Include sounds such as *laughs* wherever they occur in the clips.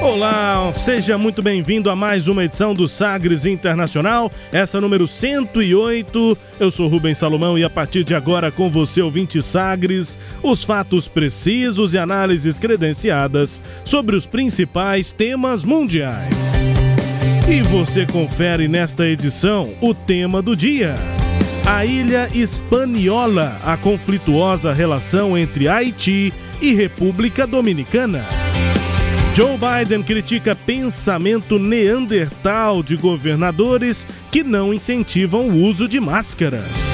Olá, seja muito bem-vindo a mais uma edição do Sagres Internacional, essa número 108. Eu sou Rubens Salomão e a partir de agora com você, ouvinte Sagres, os fatos precisos e análises credenciadas sobre os principais temas mundiais. E você confere nesta edição o tema do dia. A Ilha Hispaniola, a conflituosa relação entre Haiti e República Dominicana. Joe Biden critica pensamento neandertal de governadores que não incentivam o uso de máscaras.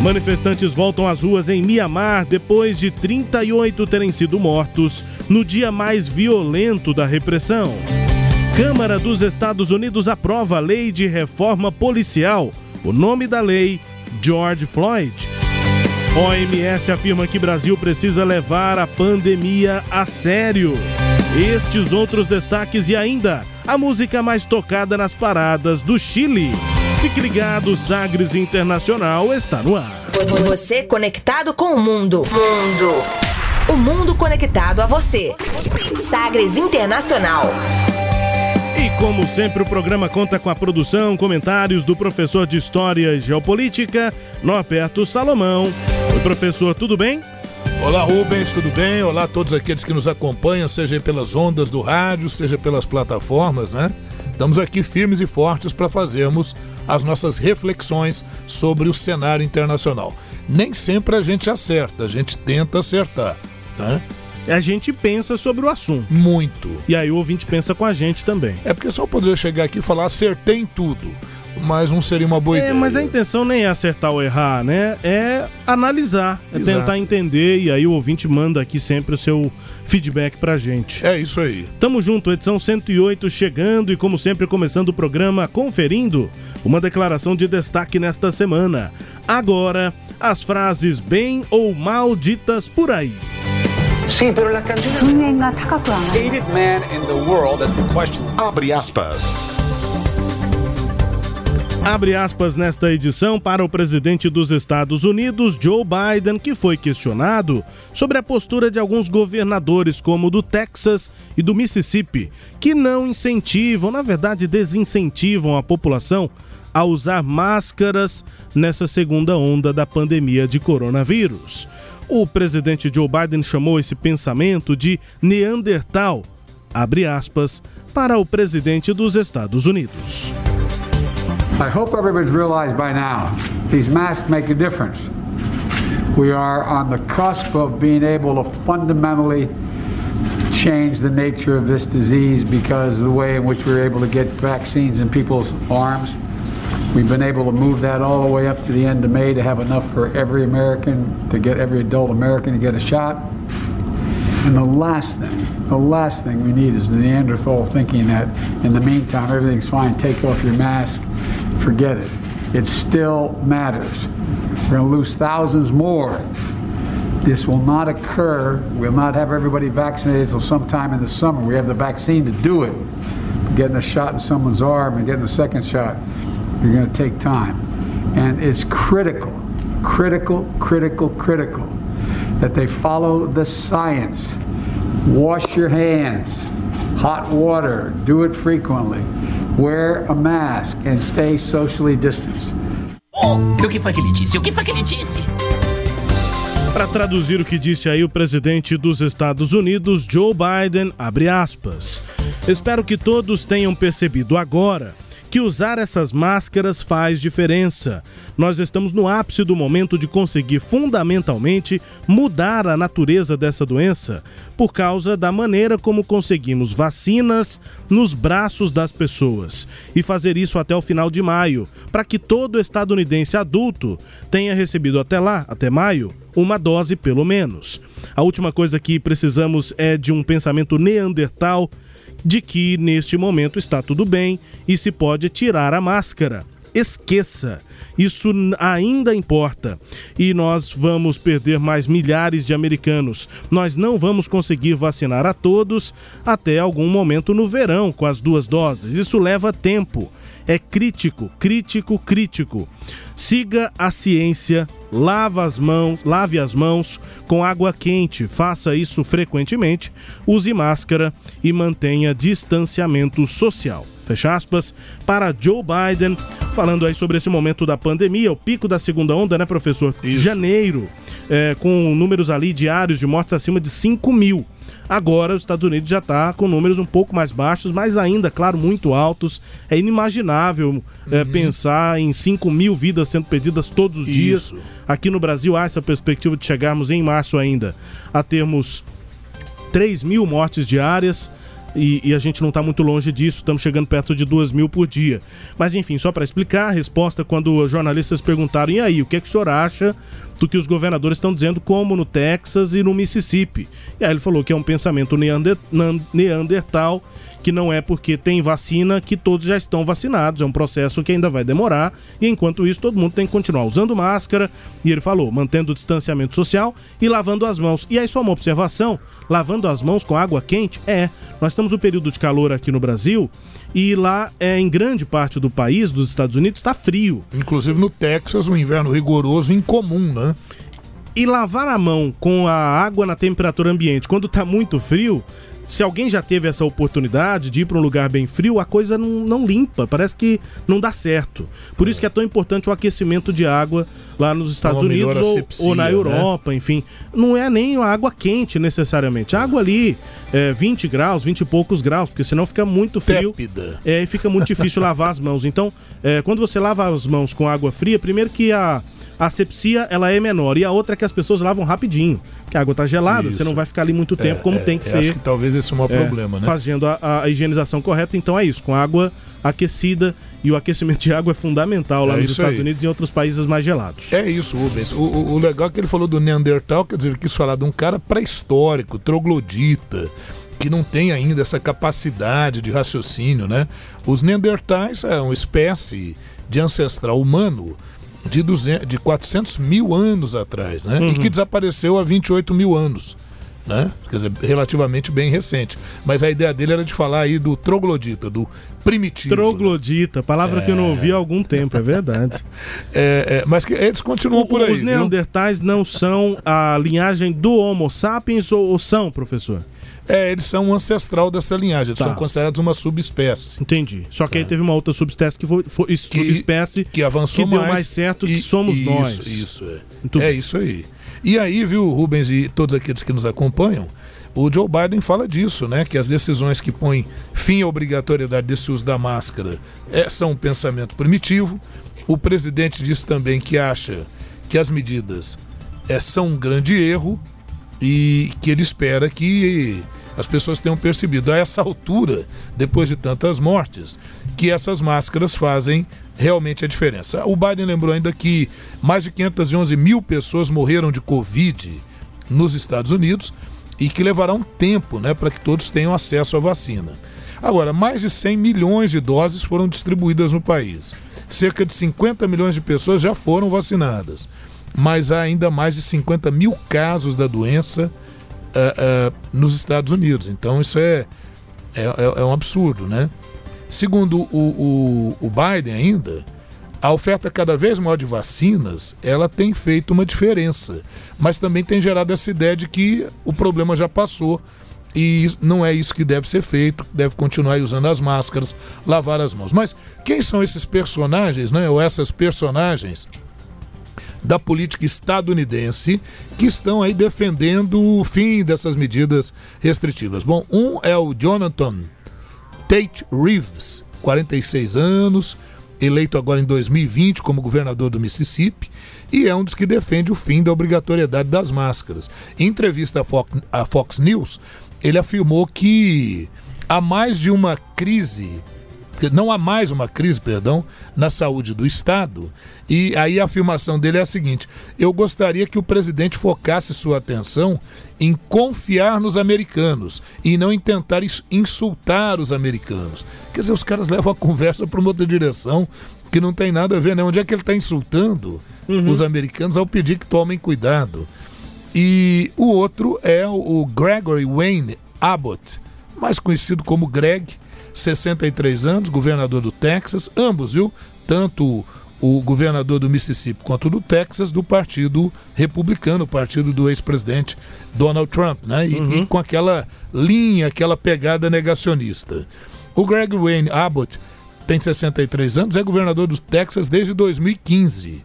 Manifestantes voltam às ruas em Mianmar depois de 38 terem sido mortos no dia mais violento da repressão. Câmara dos Estados Unidos aprova a lei de reforma policial. O nome da lei, George Floyd. OMS afirma que Brasil precisa levar a pandemia a sério. Estes outros destaques e ainda a música mais tocada nas paradas do Chile. Fique ligado, Sagres Internacional está no ar. Você conectado com o mundo. Mundo. O mundo conectado a você. Sagres Internacional. E como sempre, o programa conta com a produção, comentários do professor de História e Geopolítica, Norberto Salomão. Oi, professor, tudo bem? Olá Rubens, tudo bem? Olá a todos aqueles que nos acompanham, seja pelas ondas do rádio, seja pelas plataformas, né? Estamos aqui firmes e fortes para fazermos as nossas reflexões sobre o cenário internacional. Nem sempre a gente acerta, a gente tenta acertar, né? A gente pensa sobre o assunto. Muito. E aí o ouvinte pensa com a gente também. É porque só poderia chegar aqui e falar acertei em tudo mas não seria uma boa é, ideia. Mas a intenção nem é acertar ou errar, né? É analisar, é Exato. tentar entender e aí o ouvinte manda aqui sempre o seu feedback pra gente. É isso aí. Tamo junto, edição 108 chegando e como sempre começando o programa conferindo uma declaração de destaque nesta semana. Agora, as frases bem ou mal ditas por aí. Sim, pero la canción... Abre aspas. Abre aspas nesta edição para o presidente dos Estados Unidos, Joe Biden, que foi questionado sobre a postura de alguns governadores, como o do Texas e do Mississippi, que não incentivam, na verdade, desincentivam a população a usar máscaras nessa segunda onda da pandemia de coronavírus. O presidente Joe Biden chamou esse pensamento de Neandertal, abre aspas, para o presidente dos Estados Unidos. I hope everybody's realized by now these masks make a difference. We are on the cusp of being able to fundamentally change the nature of this disease because of the way in which we're able to get vaccines in people's arms. We've been able to move that all the way up to the end of May to have enough for every American, to get every adult American to get a shot. And the last thing, the last thing we need is the Neanderthal thinking that in the meantime everything's fine, take off your mask, forget it. It still matters. We're going to lose thousands more. This will not occur. We'll not have everybody vaccinated until sometime in the summer. We have the vaccine to do it. Getting a shot in someone's arm and getting a second shot, you're going to take time. And it's critical, critical, critical, critical that they follow the science. Wash your hands, hot water, do it frequently. Wear a mask and stay socially distanced. Oh, o que foi que ele disse? O que foi que ele disse? Para traduzir o que disse aí o presidente dos Estados Unidos, Joe Biden, abre aspas. Espero que todos tenham percebido agora que usar essas máscaras faz diferença. Nós estamos no ápice do momento de conseguir fundamentalmente mudar a natureza dessa doença por causa da maneira como conseguimos vacinas nos braços das pessoas e fazer isso até o final de maio, para que todo estadunidense adulto tenha recebido até lá, até maio, uma dose pelo menos. A última coisa que precisamos é de um pensamento neandertal de que neste momento está tudo bem e se pode tirar a máscara. Esqueça, isso ainda importa. E nós vamos perder mais milhares de americanos. Nós não vamos conseguir vacinar a todos até algum momento no verão com as duas doses. Isso leva tempo. É crítico, crítico, crítico. Siga a ciência, lava as mãos, lave as mãos com água quente, faça isso frequentemente, use máscara e mantenha distanciamento social. Fecha aspas, para Joe Biden, falando aí sobre esse momento da pandemia, o pico da segunda onda, né, professor? Isso. Janeiro, é, com números ali diários de mortes acima de 5 mil. Agora, os Estados Unidos já está com números um pouco mais baixos, mas ainda, claro, muito altos. É inimaginável é, pensar em 5 mil vidas sendo perdidas todos os dias. Isso. Aqui no Brasil há essa perspectiva de chegarmos em março ainda a termos 3 mil mortes diárias. E, e a gente não está muito longe disso, estamos chegando perto de 2 mil por dia. Mas enfim, só para explicar, a resposta quando os jornalistas perguntaram: e aí, o que, é que o senhor acha do que os governadores estão dizendo, como no Texas e no Mississippi? E aí ele falou que é um pensamento neander, neandertal, que não é porque tem vacina que todos já estão vacinados, é um processo que ainda vai demorar, e enquanto isso todo mundo tem que continuar usando máscara, e ele falou, mantendo o distanciamento social e lavando as mãos. E aí só uma observação, lavando as mãos com água quente, é, nós estamos no período de calor aqui no Brasil, e lá é, em grande parte do país, dos Estados Unidos, está frio. Inclusive no Texas, um inverno rigoroso incomum, né? E lavar a mão com a água na temperatura ambiente quando tá muito frio, se alguém já teve essa oportunidade de ir para um lugar bem frio, a coisa não, não limpa, parece que não dá certo. Por isso que é tão importante o aquecimento de água lá nos Estados Uma Unidos ou, asepsia, ou na né? Europa, enfim. Não é nem a água quente necessariamente. A água ali, é, 20 graus, 20 e poucos graus, porque senão fica muito frio. Tépida. É, e fica muito difícil lavar as mãos. Então, é, quando você lava as mãos com água fria, primeiro que a a asepsia ela é menor e a outra é que as pessoas lavam rapidinho, porque a água tá gelada, Isso. você não vai ficar ali muito tempo como É, tem que é, ser. Acho que talvez esse é o maior é, problema, né? Fazendo a, a higienização correta, então é isso, com água aquecida e o aquecimento de água é fundamental lá É nos Estados aí. Unidos e em outros países mais gelados. É isso, Rubens. O, o- o legal é que ele falou do Neandertal, quer dizer, ele quis falar de um cara pré-histórico, troglodita, que não tem ainda essa capacidade de raciocínio, né? Os Neandertais é uma espécie de ancestral humano de, 200, de 400 mil anos atrás, né? E que desapareceu há 28 mil anos. Né? Quer dizer, relativamente bem recente. Mas a ideia dele era de falar aí do troglodita, do primitivo. né? Troglodita, palavra que eu não ouvi há algum tempo, é verdade. *laughs* É, é, mas que eles continuam por aí. Os viu? neandertais não são a linhagem do Homo sapiens ou, ou são, professor? É, eles são um ancestral dessa linhagem, eles Tá. são considerados uma subespécie. Entendi. Só que aí teve uma outra subespécie que foi, foi Tá. Que- subespécie Que avançou que deu mais. mais certo e- que somos isso, nós. Isso, é. Muito é isso aí. E aí, viu, Rubens e todos aqueles que nos acompanham, o Joe Biden fala disso, né? Que as decisões que põem fim à obrigatoriedade desse uso da máscara é, são um pensamento primitivo. O presidente disse também que acha que as medidas é, são um grande erro e que ele espera que as pessoas tenham percebido a essa altura, depois de tantas mortes, que essas máscaras fazem realmente a diferença. O Biden lembrou ainda que mais de 511 mil pessoas morreram de Covid nos Estados Unidos e que levará um tempo né, para que todos tenham acesso à vacina. Agora, mais de 100 milhões de doses foram distribuídas no país. Cerca de 50 milhões de pessoas já foram vacinadas. Mas há ainda mais de 50 mil casos da doença ah, ah, nos Estados Unidos. Então isso é, é, é- é um absurdo, né? Segundo o, o, o Biden ainda, a oferta cada vez maior de vacinas, ela tem feito uma diferença, mas também tem gerado essa ideia de que o problema já passou e não é isso que deve ser feito, deve continuar usando as máscaras, lavar as mãos. Mas quem são esses personagens, né, ou essas personagens da política estadunidense que estão aí defendendo o fim dessas medidas restritivas. Bom, um é o Jonathan Tate Reeves. 46 anos, eleito agora em 2020 como governador do Mississippi, e é um dos que defende o fim da obrigatoriedade das máscaras. Em entrevista à Fox, Fox News, ele afirmou que há mais de uma crise não há mais uma crise, perdão, na saúde do Estado. E aí a afirmação dele é a seguinte: eu gostaria que o presidente focasse sua atenção em confiar nos americanos e não em tentar insultar os americanos. Quer dizer, os caras levam a conversa para uma outra direção que não tem nada a ver, né? Onde é que ele está insultando uhum. os americanos ao pedir que tomem cuidado? E o outro é o Gregory Wayne Abbott, mais conhecido como Greg 63 anos, governador do Texas, ambos, viu? Tanto o governador do Mississippi quanto do Texas, do Partido Republicano, o partido do ex-presidente Donald Trump, né? E, uhum. e, com aquela linha, aquela pegada negacionista. O Greg Wayne Abbott tem 63 anos, é governador do Texas desde 2015.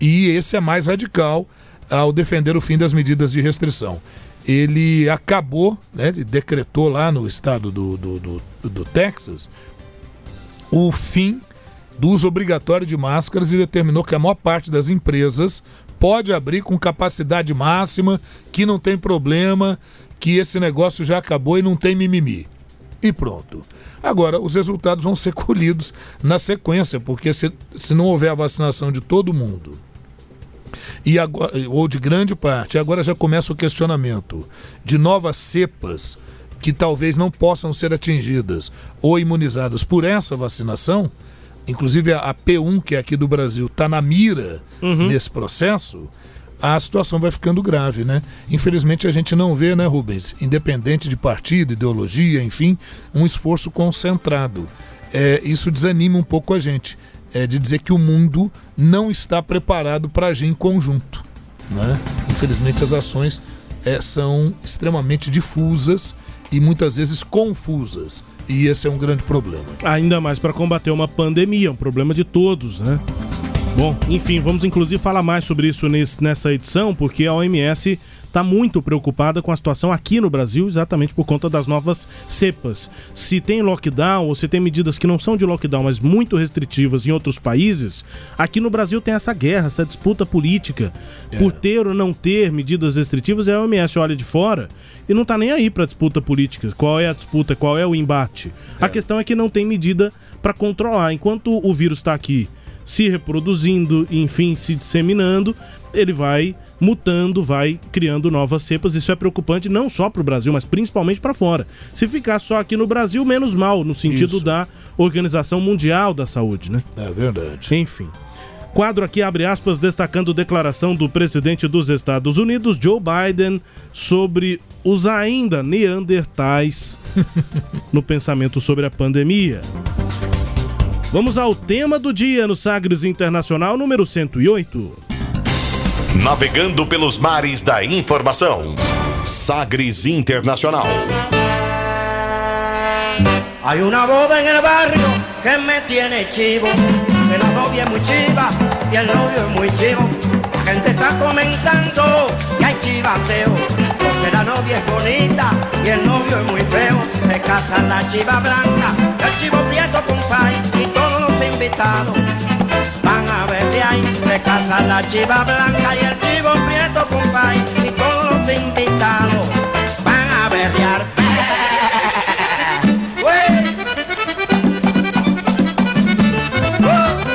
E esse é mais radical ao defender o fim das medidas de restrição ele acabou, né, ele decretou lá no estado do, do, do, do Texas o fim do uso obrigatório de máscaras e determinou que a maior parte das empresas pode abrir com capacidade máxima, que não tem problema, que esse negócio já acabou e não tem mimimi. E pronto. Agora, os resultados vão ser *laughs* colhidos na sequência, porque se, se não houver a vacinação de todo mundo e agora, ou de grande parte. Agora já começa o questionamento de novas cepas que talvez não possam ser atingidas ou imunizadas por essa vacinação. Inclusive a P1, que é aqui do Brasil, está na mira uhum. nesse processo. A situação vai ficando grave, né? Infelizmente a gente não vê, né, Rubens, independente de partido, ideologia, enfim, um esforço concentrado. É, isso desanima um pouco a gente é, de dizer que o mundo não está preparado para agir em conjunto. Né? Infelizmente, as ações é, são extremamente difusas e muitas vezes confusas. E esse é um grande problema. Ainda mais para combater uma pandemia, um problema de todos, né? Bom, enfim, vamos inclusive falar mais sobre isso nesse, nessa edição, porque a OMS está muito preocupada com a situação aqui no Brasil, exatamente por conta das novas cepas. Se tem lockdown ou se tem medidas que não são de lockdown, mas muito restritivas em outros países, aqui no Brasil tem essa guerra, essa disputa política é. por ter ou não ter medidas restritivas. A OMS olha de fora e não está nem aí para disputa política. Qual é a disputa? Qual é o embate? É. A questão é que não tem medida para controlar. Enquanto o vírus está aqui se reproduzindo, enfim, se disseminando, ele vai mutando, vai criando novas cepas. Isso é preocupante não só para o Brasil, mas principalmente para fora. Se ficar só aqui no Brasil, menos mal, no sentido Isso. da Organização Mundial da Saúde, né? É verdade. Enfim. Quadro aqui abre aspas destacando declaração do presidente dos Estados Unidos, Joe Biden, sobre os ainda neandertais *laughs* no pensamento sobre a pandemia. Vamos ao tema do dia no Sagres Internacional número 108. Navegando pelos mares da informação. Sagres Internacional. Hay una boda en el barrio que me tiene chivo. Que la novia es muy chiva y el novio es muy chivo. La gente está comentando que hay chivateo. Porque la novia es bonita y el novio es muy feo. Se casa la chiva blanca, el chivo prieto con pay y todos los invitados van a ver de ahí. Se casa la chiva blanca y el chivo prieto con pay y todos los invitados van a berrear. *laughs*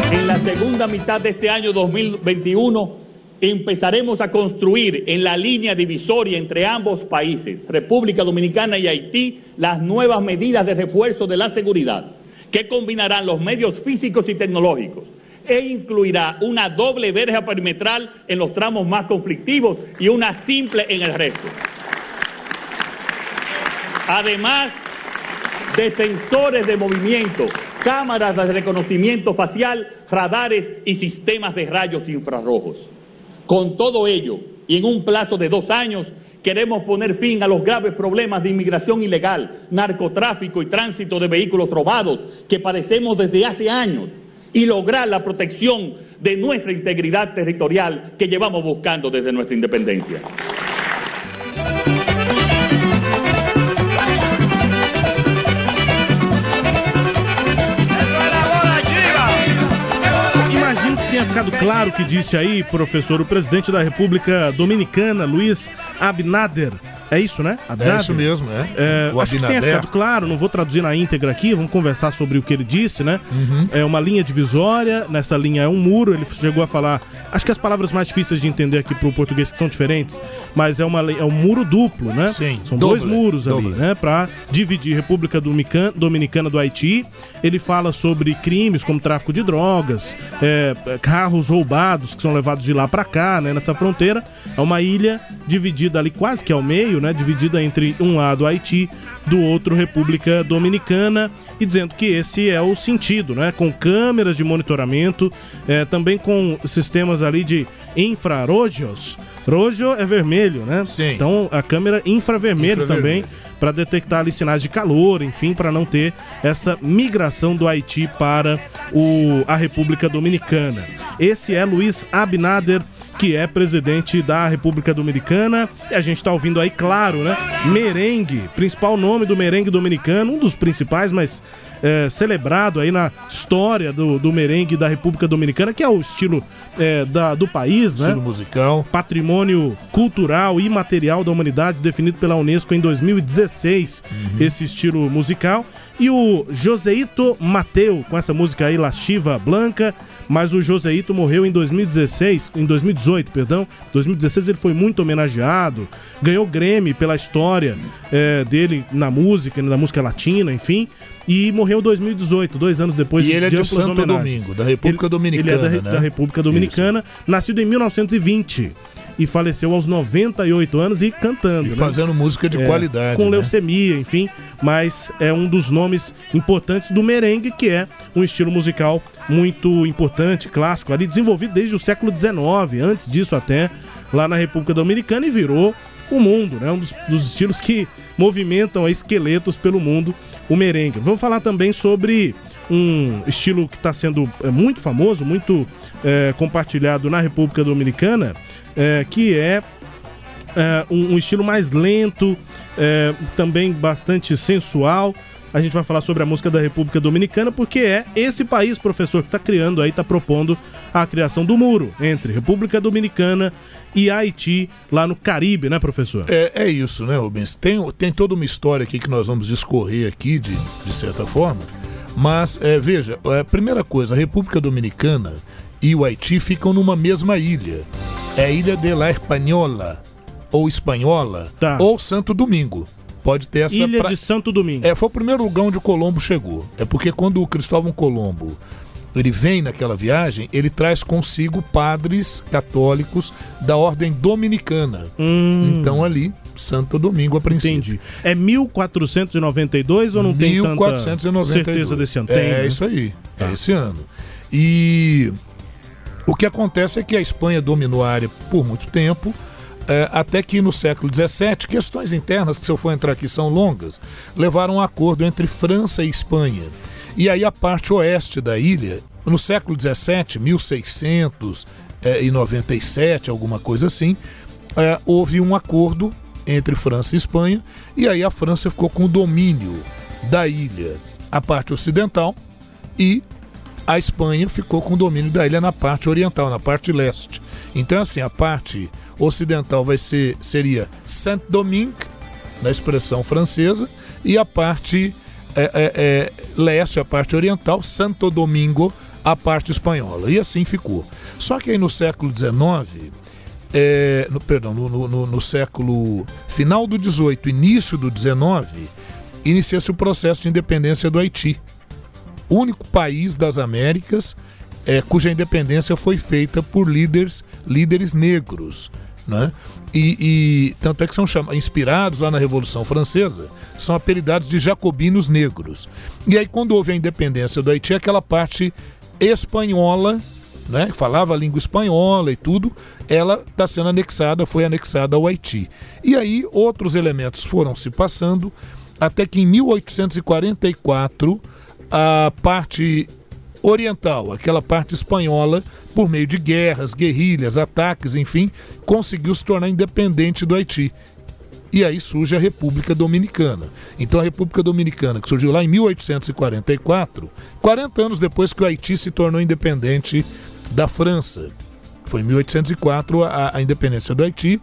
En la segunda mitad de este año 2021 empezaremos a construir en la línea divisoria entre ambos países, República Dominicana y Haití, las nuevas medidas de refuerzo de la seguridad, que combinarán los medios físicos y tecnológicos e incluirá una doble verja perimetral en los tramos más conflictivos y una simple en el resto. Además de sensores de movimiento, cámaras de reconocimiento facial, radares y sistemas de rayos infrarrojos. Con todo ello, y en un plazo de dos años, queremos poner fin a los graves problemas de inmigración ilegal, narcotráfico y tránsito de vehículos robados que padecemos desde hace años y lograr la protección de nuestra integridad territorial que llevamos buscando desde nuestra independencia. Claro que disse aí, professor, o presidente da República Dominicana, Luiz Abinader. É isso, né? Abinader? É isso mesmo, é. é acho que tenha ficado claro, não vou traduzir na íntegra aqui, vamos conversar sobre o que ele disse, né? Uhum. É uma linha divisória, nessa linha é um muro, ele chegou a falar. Acho que as palavras mais difíceis de entender aqui pro português que são diferentes, mas é, uma, é um muro duplo, né? Sim. São dois muros ali, né? Pra dividir República Dominicana do Haiti. Ele fala sobre crimes como tráfico de drogas, é, carros roubados que são levados de lá para cá, né? Nessa fronteira. É uma ilha dividida ali quase que ao meio, né? Dividida entre um lado Haiti, do outro República Dominicana, e dizendo que esse é o sentido, né? Com câmeras de monitoramento, é, também com sistemas ali de infrarojos. Rojo é vermelho, né? Sim. Então a câmera infravermelho, infravermelho. também para detectar ali sinais de calor, enfim, para não ter essa migração do Haiti para o, a República Dominicana. Esse é Luiz Abinader que é presidente da República Dominicana. E a gente tá ouvindo aí, claro, né? Merengue, principal nome do merengue dominicano, um dos principais, mas é, celebrado aí na história do, do merengue da República Dominicana, que é o estilo é, da, do país, estilo né? Estilo musical. Patrimônio cultural e material da humanidade, definido pela Unesco em 2016, uhum. esse estilo musical. E o Joseito Mateu, com essa música aí, La Chiva Blanca, mas o Joséito morreu em 2016, em 2018, perdão. 2016 ele foi muito homenageado, ganhou Grammy pela história é, dele na música, na música latina, enfim. E morreu em 2018, dois anos depois e de, ele é de, de Santo homenagens. Domingo, da República ele, Dominicana. Ele é da, né? da República Dominicana, Isso. nascido em 1920 e faleceu aos 98 anos e cantando. E né? fazendo música de é, qualidade. Com né? leucemia, enfim. Mas é um dos nomes importantes do merengue, que é um estilo musical muito importante, clássico, ali desenvolvido desde o século XIX, antes disso até, lá na República Dominicana e virou o mundo, né? Um dos, dos estilos que movimentam esqueletos pelo mundo, o merengue. Vamos falar também sobre um estilo que está sendo é, muito famoso, muito é, compartilhado na República Dominicana, é, que é, é um, um, estilo mais lento, é, também bastante sensual. A gente vai falar sobre a música da República Dominicana, porque é esse país, professor, que está criando aí, está propondo a criação do muro entre República Dominicana e Haiti, lá no Caribe, né, professor? É, é isso, né, Rubens? Tem, tem toda uma história aqui que nós vamos discorrer aqui, de, de certa forma. Mas, é, veja, a primeira coisa, a República Dominicana e o Haiti ficam numa mesma ilha é a Ilha de la Espanhola, ou Espanhola, tá. ou Santo Domingo. Pode ter essa. Ilha pra... de Santo Domingo. É, foi o primeiro lugar onde o Colombo chegou. É porque quando o Cristóvão Colombo ele vem naquela viagem, ele traz consigo padres católicos da ordem dominicana. Hum. Então ali, Santo Domingo a princípio. Entendi. É 1492 ou não 1492. tem tanta certeza desse ano? Tem, é né? isso aí. É ah. esse ano. E o que acontece é que a Espanha dominou a área por muito tempo, é, até que no século XVII, questões internas, que se eu for entrar aqui são longas, levaram a um acordo entre França e Espanha. E aí a parte oeste da ilha, no século XVII, 1697, alguma coisa assim, é, houve um acordo entre França e Espanha, e aí a França ficou com o domínio da ilha, a parte ocidental, e a Espanha ficou com o domínio da ilha na parte oriental, na parte leste. Então, assim, a parte ocidental vai ser seria Saint-Domingue, na expressão francesa, e a parte é, é, é, leste, a parte oriental, Santo Domingo, a parte espanhola. E assim ficou. Só que aí no século XIX, é, no, perdão, no, no, no, século final do 18, início do 19, inicia-se o processo de independência do Haiti único país das Américas é, cuja independência foi feita por líderes, líderes negros. Né? E, e, tanto é que são chamados, inspirados lá na Revolução Francesa, são apelidados de jacobinos negros. E aí, quando houve a independência do Haiti, aquela parte espanhola, né, que falava a língua espanhola e tudo, ela está sendo anexada, foi anexada ao Haiti. E aí, outros elementos foram se passando, até que em 1844 a parte oriental, aquela parte espanhola, por meio de guerras, guerrilhas, ataques, enfim, conseguiu se tornar independente do Haiti. E aí surge a República Dominicana. Então a República Dominicana, que surgiu lá em 1844, 40 anos depois que o Haiti se tornou independente da França. Foi em 1804 a, a independência do Haiti.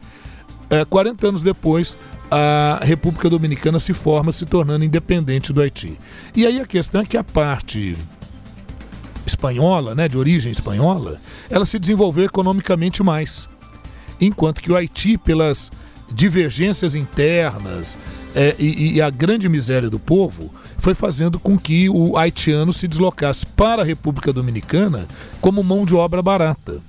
É, 40 anos depois, a República Dominicana se forma, se tornando independente do Haiti. E aí a questão é que a parte espanhola, né, de origem espanhola, ela se desenvolveu economicamente mais. Enquanto que o Haiti, pelas divergências internas é, e, e a grande miséria do povo, foi fazendo com que o haitiano se deslocasse para a República Dominicana como mão de obra barata.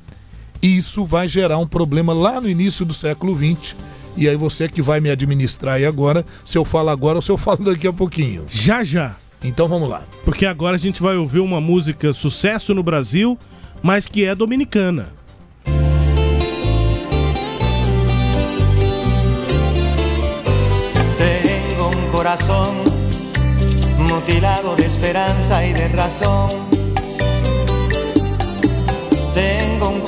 E isso vai gerar um problema lá no início do século XX. E aí você que vai me administrar aí agora, se eu falo agora ou se eu falo *laughs* daqui a pouquinho. Já já. Então vamos lá. Porque agora a gente vai ouvir uma música sucesso no Brasil, mas que é dominicana. Tengo un corazón mutilado de esperanza y de razón.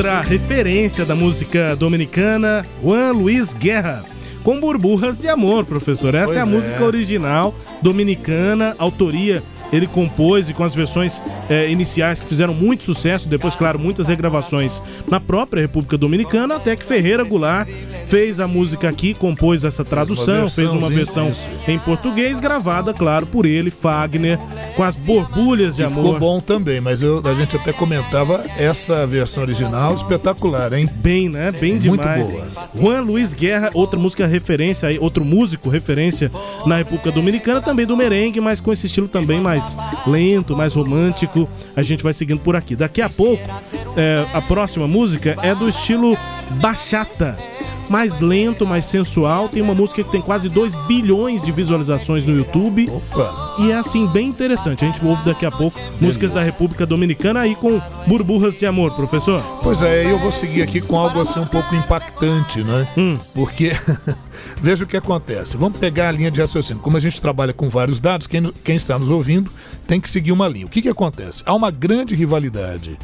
Outra referência da música dominicana, Juan Luiz Guerra. Com Burburras de Amor, professor. Essa Pois é a é. música original dominicana, autoria. Ele compôs e com as versões eh, iniciais que fizeram muito sucesso, depois, claro, muitas regravações na própria República Dominicana, até que Ferreira Goulart fez a música aqui, compôs essa tradução, fez uma versão em português, gravada, claro, por ele, Fagner, com as borbulhas de E amor. ficou bom também, mas eu- a gente até comentava essa versão original espetacular, hein? Bem, né? Bem Muito demais. boa. Juan Luiz Guerra, outra música referência aí, outro músico referência na República Dominicana, também do merengue, mas com esse estilo também mais lento, mais romântico. A gente vai seguindo por aqui. Daqui a pouco, é, a próxima música é do estilo bachata. Mais lento, mais sensual. Tem uma música que tem quase 2 bilhões de visualizações no YouTube. Opa! E é assim, bem interessante. A gente ouve daqui a pouco músicas da República Dominicana aí com burburras de amor, professor. Pois é, eu vou seguir aqui com algo assim um pouco impactante, né? Hum. Porque *laughs* veja o que acontece. Vamos pegar a linha de raciocínio. Como a gente trabalha com vários dados, quem, quem está nos ouvindo tem que seguir uma linha. O que, que acontece? Há uma grande rivalidade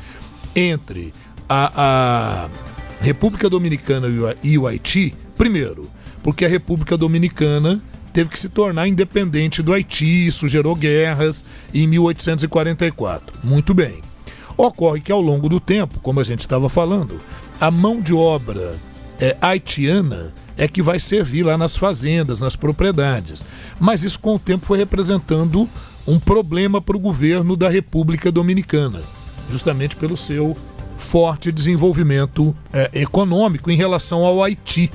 entre a, a República Dominicana e o, Haiti. Primeiro, porque a República Dominicana teve que se tornar independente do Haiti, isso gerou guerras em 1844. Muito bem. Ocorre que ao longo do tempo, como a gente estava falando, a mão de obra é, haitiana é que vai servir lá nas fazendas, nas propriedades. Mas isso com o tempo foi representando um problema para o governo da República Dominicana, justamente pelo seu forte desenvolvimento é, econômico em relação ao Haiti,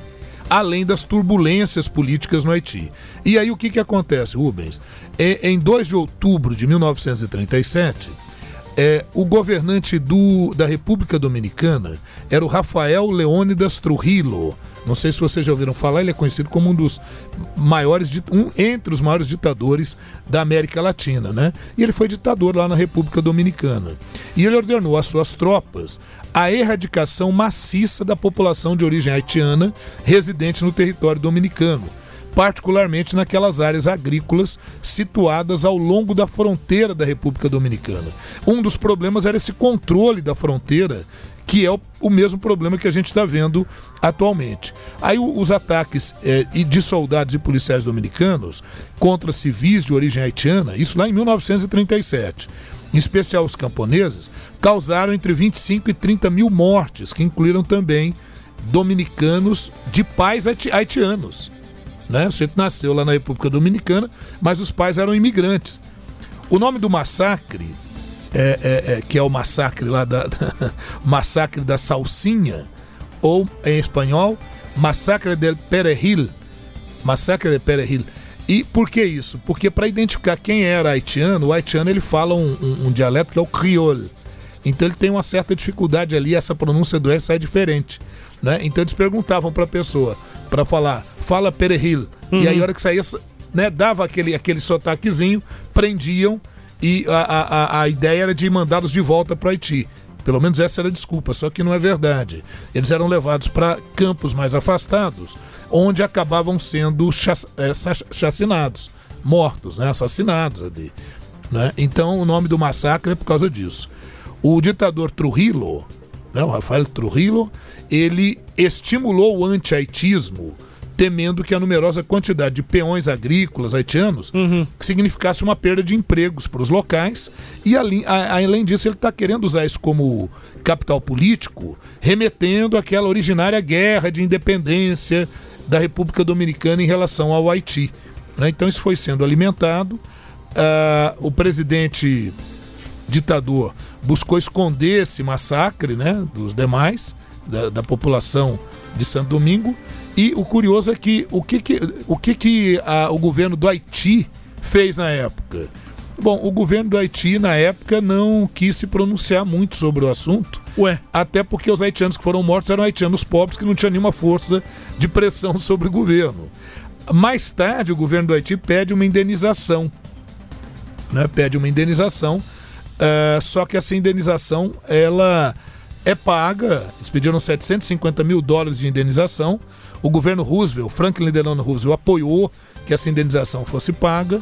além das turbulências políticas no Haiti. E aí o que, que acontece, Rubens? É, em 2 de outubro de 1937, é, o governante do, da República Dominicana era o Rafael Leônidas Trujillo. Não sei se vocês já ouviram falar, ele é conhecido como um dos maiores, um entre os maiores ditadores da América Latina, né? E ele foi ditador lá na República Dominicana. E ele ordenou às suas tropas a erradicação maciça da população de origem haitiana residente no território dominicano particularmente naquelas áreas agrícolas situadas ao longo da fronteira da República Dominicana. Um dos problemas era esse controle da fronteira, que é o, o mesmo problema que a gente está vendo atualmente. Aí o- os ataques e de soldados e policiais dominicanos contra civis de origem haitiana, isso lá em 1937 em especial os camponeses, causaram entre 25 e 30 mil mortes, que incluíram também dominicanos de pais haiti- haitianos né? O sujeito nasceu lá na República Dominicana, mas os pais eram imigrantes. O nome do massacre, é, é- é- que é o massacre lá da, *laughs* massacre da salsinha, ou em espanhol, Massacre del Perejil, Massacre de Perejil. E por que isso? Porque para identificar quem era haitiano, o haitiano ele fala um, um, um dialeto que é o crioulo. Então ele tem uma certa dificuldade ali, essa pronúncia do S é diferente. Né? Então eles perguntavam para a pessoa, para falar, fala Perejil. Uhum. E aí a hora que saía, né, dava aquele, aquele sotaquezinho, prendiam e a, a, a ideia era de mandá-los de volta para Haiti. Pelo menos essa era a desculpa, só que não é verdade. Eles eram levados para campos mais afastados, onde acabavam sendo é, chacinados, mortos, né, assassinados ali. Né? Então o nome do massacre é por causa disso. O ditador Trujillo, né, o Rafael Trujillo, ele estimulou o anti-haitismo temendo que a numerosa quantidade de peões agrícolas haitianos uhum. significasse uma perda de empregos para os locais. E além, além disso, ele está querendo usar isso como capital político, remetendo àquela originária guerra de independência da República Dominicana em relação ao Haiti. Né? Então isso foi sendo alimentado. Uh, o presidente ditador buscou esconder esse massacre né, dos demais, da, da população de Santo Domingo, e o curioso é que o que, que, o, que, que a, o governo do Haiti fez na época? Bom, o governo do Haiti, na época, não quis se pronunciar muito sobre o assunto. Ué. Até porque os haitianos que foram mortos eram haitianos pobres que não tinham nenhuma força de pressão *laughs* sobre o governo. Mais tarde, o governo do Haiti pede uma indenização. Né? Pede uma indenização. Uh, só que essa indenização, ela é paga. Eles pediram 750 mil dólares de indenização o governo Roosevelt, Franklin Delano Roosevelt, apoiou que essa indenização fosse paga.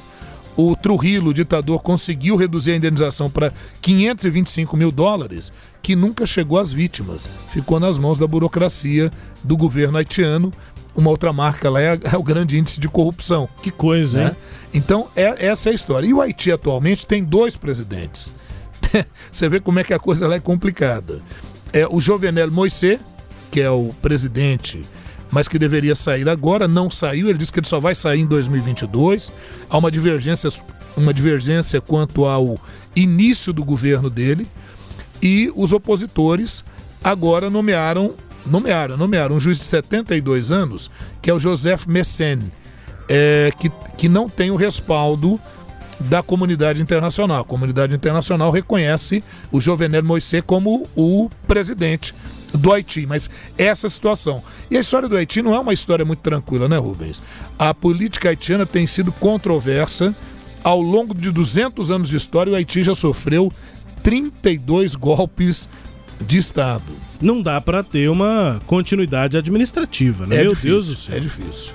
O Trujillo, o ditador, conseguiu reduzir a indenização para 525 mil dólares, que nunca chegou às vítimas. Ficou nas mãos da burocracia do governo haitiano. Uma outra marca lá é, é o grande índice de corrupção. Que coisa, né? hein? Então, é, essa é a história. E o Haiti atualmente tem dois presidentes. *laughs* Você vê como é que a coisa lá é complicada. É o Jovenel Moisés, que é o presidente mas que deveria sair agora, não saiu. Ele disse que ele só vai sair em 2022. Há uma divergência, uma divergência quanto ao início do governo dele. E os opositores agora nomearam, nomearam, nomearam um juiz de 72 anos, que é o Joseph Messen, é, que, que não tem o respaldo da comunidade internacional. A comunidade internacional reconhece o Jovenel Moisés como o presidente do Haiti, mas essa situação. E a história do Haiti não é uma história muito tranquila, né, Rubens? A política haitiana tem sido controversa. Ao longo de 200 anos de história, o Haiti já sofreu 32 golpes de Estado. Não dá para ter uma continuidade administrativa, né? É Meu difícil, Deus do céu. É difícil.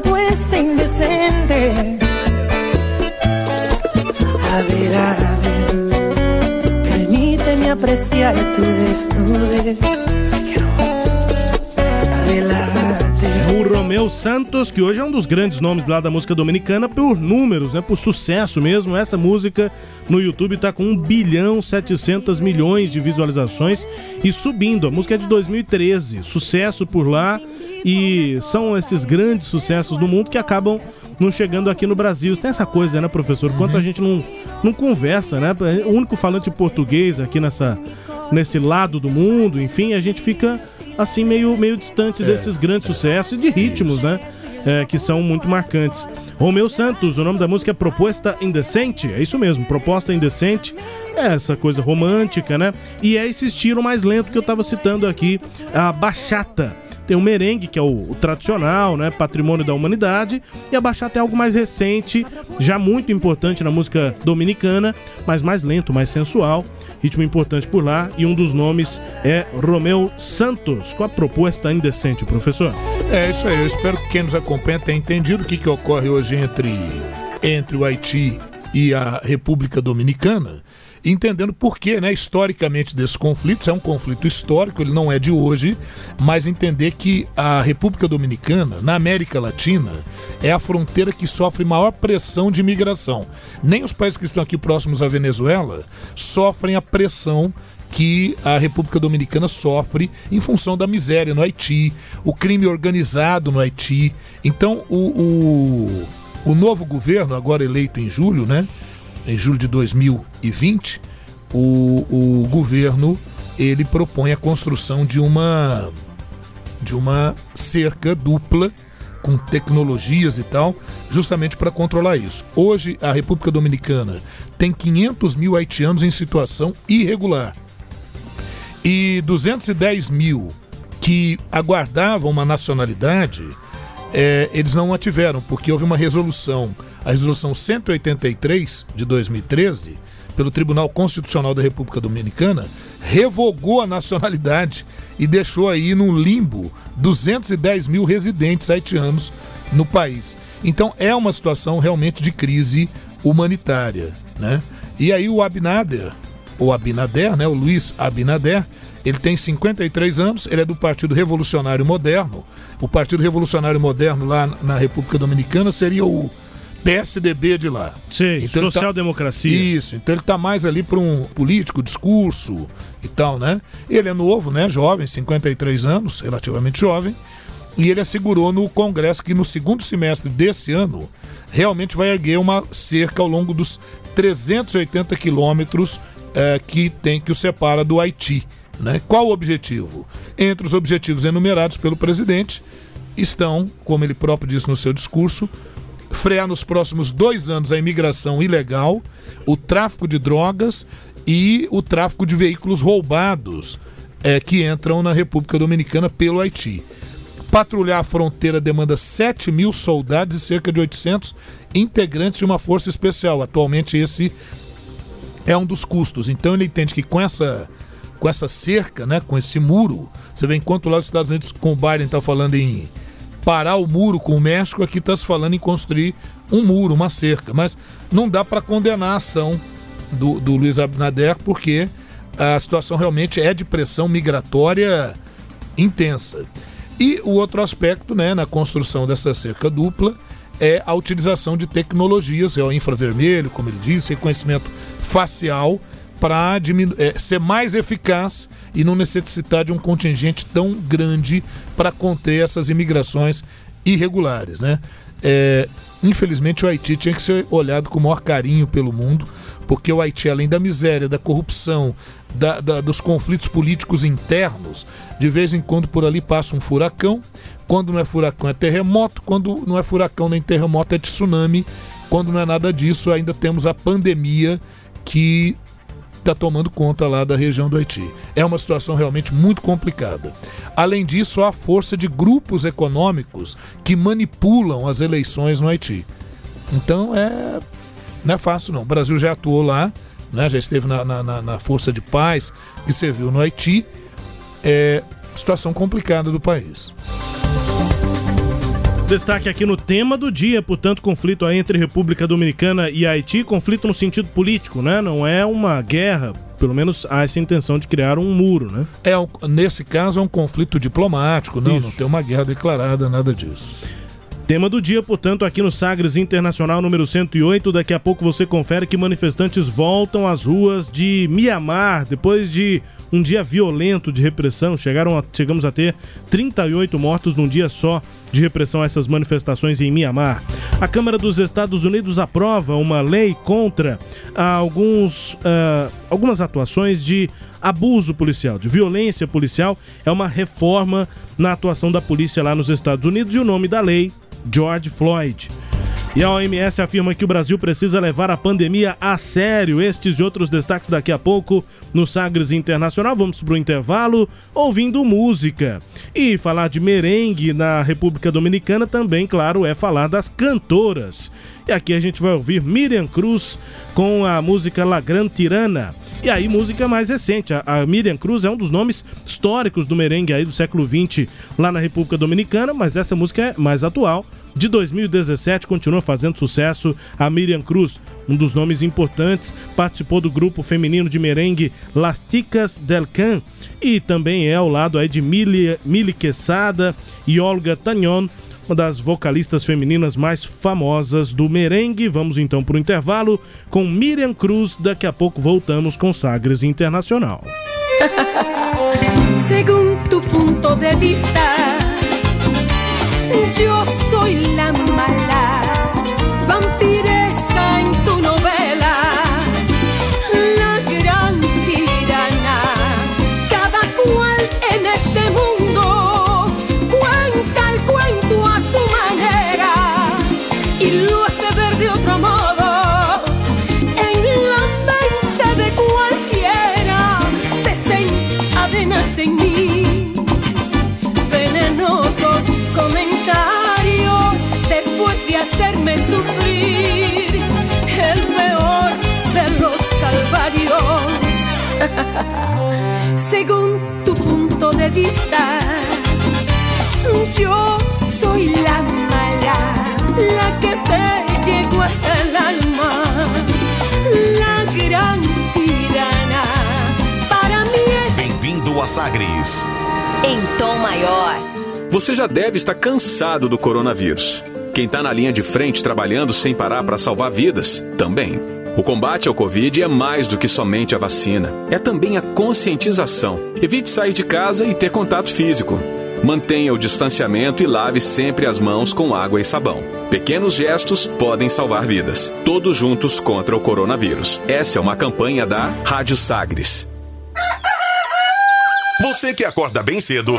propuesta indecente? A ver, a ver, permíteme apreciar tu desnudez. O Romeu Santos, que hoje é um dos grandes nomes lá da música dominicana por números, né? Por sucesso mesmo. Essa música no YouTube tá com 1 bilhão 700 milhões de visualizações e subindo. A música é de 2013, sucesso por lá e são esses grandes sucessos do mundo que acabam não chegando aqui no Brasil. Tem essa coisa, né, professor? Quanto uhum. a gente não, não conversa, né? O único falante português aqui nessa nesse lado do mundo, enfim, a gente fica assim meio, meio distante é, desses grandes é, sucessos e de ritmos, né? é, que são muito marcantes. Romeu Santos, o nome da música é Proposta Indecente, é isso mesmo, Proposta Indecente, é essa coisa romântica, né? E é esse estilo mais lento que eu tava citando aqui, a bachata. Tem o merengue, que é o, o, tradicional, né? Patrimônio da humanidade. E a bachata é algo mais recente, já muito importante na música dominicana, mas mais lento, mais sensual. Ritmo importante por lá. E um dos nomes é Romeu Santos, com a proposta indecente, professor. É isso aí. Eu espero que quem nos acompanha tenha entendido o que, que ocorre hoje entre, entre o Haiti e a República Dominicana entendendo por que, né, historicamente desses conflitos, é um conflito histórico, ele não é de hoje, mas entender que a República Dominicana, na América Latina, é a fronteira que sofre maior pressão de imigração. Nem os países que estão aqui próximos à Venezuela sofrem a pressão que a República Dominicana sofre em função da miséria no Haiti, o crime organizado no Haiti. Então, o, o, o novo governo, agora eleito em julho, né? Em julho de 2020, o, o governo ele propõe a construção de uma de uma cerca dupla com tecnologias e tal, justamente para controlar isso. Hoje a República Dominicana tem 500 mil haitianos em situação irregular e 210 mil que aguardavam uma nacionalidade, é, eles não a tiveram porque houve uma resolução a resolução 183 de 2013, pelo Tribunal Constitucional da República Dominicana, revogou a nacionalidade e deixou aí no limbo 210 mil residentes haitianos no país. Então é uma situação realmente de crise humanitária, né? E aí o Abinader, ou Abinader, né, o Luiz Abinader, ele tem 53 anos, ele é do Partido Revolucionário Moderno. O Partido Revolucionário Moderno lá na República Dominicana seria o PSDB de lá. Sim, então tá- social-democracia. Tá... Isso, então ele tá mais ali para um político, discurso e tal, né? Ele é novo, né? Jovem, 53 anos, relativamente jovem. E ele assegurou no Congresso que no segundo semestre desse ano realmente vai erguer uma cerca ao longo dos 380 quilômetros eh, que tem que o separa do Haiti. Né? Qual o objetivo? Entre os objetivos enumerados pelo presidente estão, como ele próprio disse no seu discurso, frear nos próximos dois anos a imigração ilegal, o tráfico de drogas e o tráfico de veículos roubados é, que entram na República Dominicana pelo Haiti. Patrulhar a fronteira demanda 7 mil soldados e cerca de 800 integrantes de uma força especial. Atualmente, esse é um dos custos. Então, ele entende que com essa, com essa cerca, né, com esse muro, você vê enquanto lá os Estados Unidos com o Biden está falando em parar o muro com o México, aqui está se falando em construir um muro, uma cerca. Mas não dá para condenar a ação do, do Luiz Abinader, porque a situação realmente é de pressão migratória intensa. E o outro aspecto, né, na construção dessa cerca dupla, é a utilização de tecnologias, é o infravermelho, como ele disse, reconhecimento facial, para é, ser mais eficaz e não necessitar de um contingente tão grande para conter essas imigrações irregulares. Né? É, infelizmente, o Haiti tinha que ser olhado com o maior carinho pelo mundo, porque o Haiti, além da miséria, da corrupção, da, da, dos conflitos políticos internos, de vez em quando por ali passa um furacão. Quando não é furacão, é terremoto. Quando não é furacão nem terremoto, é tsunami. Quando não é nada disso, ainda temos a pandemia que está tomando conta lá da região do Haiti. É uma situação realmente muito complicada. Além disso, há a força de grupos econômicos que manipulam as eleições no Haiti. Então é não é fácil não. O Brasil já atuou lá, né? já esteve na, na, na força de paz que serviu no Haiti. É situação complicada do país. Destaque aqui no tema do dia, portanto, conflito entre República Dominicana e Haiti, conflito no sentido político, né? Não é uma guerra, pelo menos há essa intenção de criar um muro, né? É, nesse caso é um conflito diplomático, não, não tem uma guerra declarada, nada disso. Tema do dia, portanto, aqui no Sagres Internacional número 108. Daqui a pouco você confere que manifestantes voltam às ruas de Mianmar depois de um dia violento de repressão. Chegaram a, chegamos a ter 38 mortos num dia só de repressão a essas manifestações em Mianmar. A Câmara dos Estados Unidos aprova uma lei contra alguns, uh, algumas atuações de abuso policial, de violência policial. É uma reforma na atuação da polícia lá nos Estados Unidos e o nome da lei, George Floyd. E a OMS afirma que o Brasil precisa levar a pandemia a sério. Estes e outros destaques daqui a pouco no Sagres Internacional. Vamos para o intervalo ouvindo música. E falar de merengue na República Dominicana também, claro, é falar das cantoras. E aqui a gente vai ouvir Miriam Cruz com a música La Gran Tirana. E aí, música mais recente. A, Miriam Cruz é um dos nomes históricos do merengue aí do século XX lá na República Dominicana, mas essa música é mais atual de 2017 continua fazendo sucesso a Miriam Cruz, um dos nomes importantes, participou do grupo feminino de merengue Las Ticas del Can e também é ao lado aí de Mili, Mili Quesada e Olga Tagnon, uma das vocalistas femininas mais famosas do merengue. Vamos então para o intervalo com Miriam Cruz. Daqui a pouco voltamos com Sagres Internacional. *laughs* Segundo ponto de vista yo soy la mala, vampiresa Según tu punto de vista, yo soy la mala, la que te llegó hasta el alma, la gran tirana. Para mí es. Bem-vindo a Sagres. Em tom maior. Você já deve estar cansado do coronavírus. Quem está na linha de frente trabalhando sem parar para salvar vidas, também. O combate ao Covid é mais do que somente a vacina, é também a conscientização. Evite sair de casa e ter contato físico. Mantenha o distanciamento e lave sempre as mãos com água e sabão. Pequenos gestos podem salvar vidas. Todos juntos contra o coronavírus. Essa é uma campanha da Rádio Sagres. Você que acorda bem cedo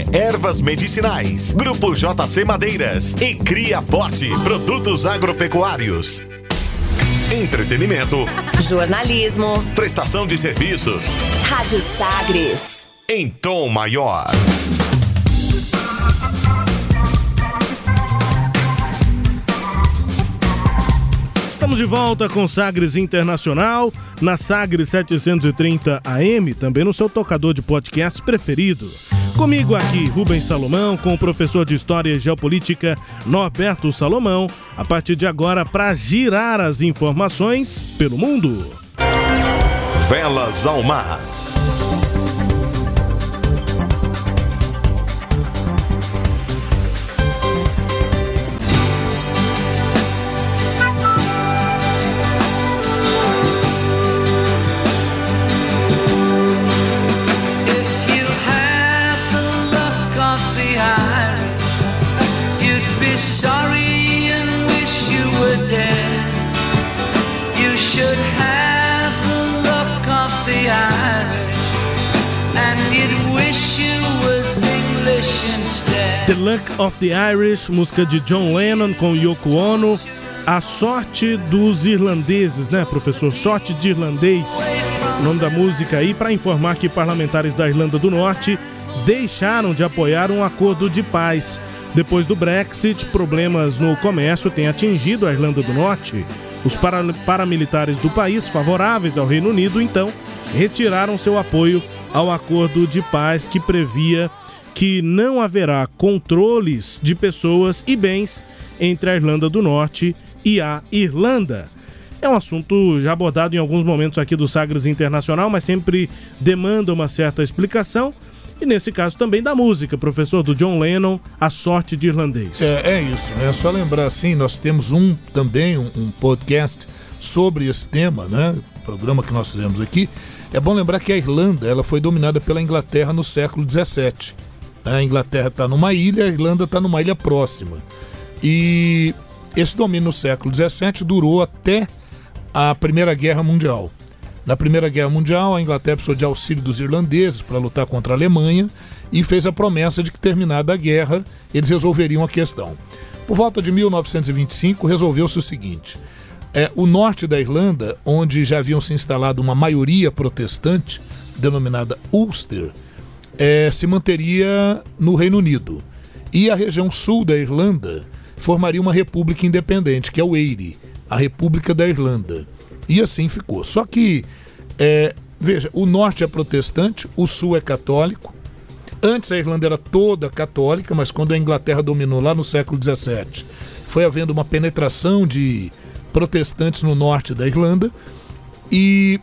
Ervas medicinais. Grupo JC Madeiras e Cria Forte, produtos agropecuários. Entretenimento. Jornalismo. Prestação de serviços. Rádio Sagres. Em tom maior. Estamos de volta com Sagres Internacional, na Sagres 730 AM, também no seu tocador de podcast preferido. Comigo aqui, Rubens Salomão, com o professor de História e Geopolítica, Norberto Salomão, a partir de agora para girar as informações pelo mundo. Velas ao mar. Of the Irish, música de John Lennon com Yoko Ono. A sorte dos irlandeses, né, professor? Sorte de irlandês. O nome da música aí para informar que parlamentares da Irlanda do Norte deixaram de apoiar um acordo de paz. Depois do Brexit, problemas no comércio têm atingido a Irlanda do Norte. Os paramilitares do país, favoráveis ao Reino Unido, então, retiraram seu apoio ao acordo de paz que previa que não haverá controles de pessoas e bens entre a Irlanda do Norte e a Irlanda. É um assunto já abordado em alguns momentos aqui do Sagres Internacional, mas sempre demanda uma certa explicação. E nesse caso também da música, professor do John Lennon, A Sorte de Irlandês. É, é isso, né? É só lembrar assim, nós temos um também, um, um podcast sobre esse tema, né? Programa que nós fizemos aqui. É bom lembrar que a Irlanda ela foi dominada pela Inglaterra no século XVII. A Inglaterra está numa ilha, a Irlanda está numa ilha próxima. E esse domínio no século XVII durou até a Primeira Guerra Mundial. Na Primeira Guerra Mundial, a Inglaterra precisou de auxílio dos irlandeses para lutar contra a Alemanha e fez a promessa de que, terminada a guerra, eles resolveriam a questão. Por volta de 1925, resolveu-se o seguinte: é, o norte da Irlanda, onde já haviam se instalado uma maioria protestante, denominada Ulster, é, se manteria no Reino Unido. E a região sul da Irlanda formaria uma república independente, que é o Eire, a República da Irlanda. E assim ficou. Só que, é, veja, o norte é protestante, o sul é católico. Antes a Irlanda era toda católica, mas quando a Inglaterra dominou lá no século XVII, foi havendo uma penetração de protestantes no norte da Irlanda. E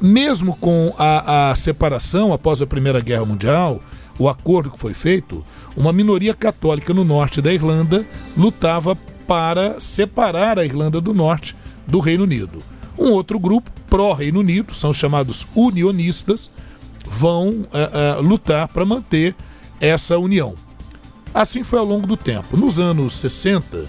mesmo com a, a separação após a Primeira Guerra Mundial, o acordo que foi feito, uma minoria católica no norte da Irlanda lutava para separar a Irlanda do Norte do Reino Unido. Um outro grupo, pró-Reino Unido, são chamados unionistas, vão uh, uh, lutar para manter essa união. Assim foi ao longo do tempo. Nos anos 60,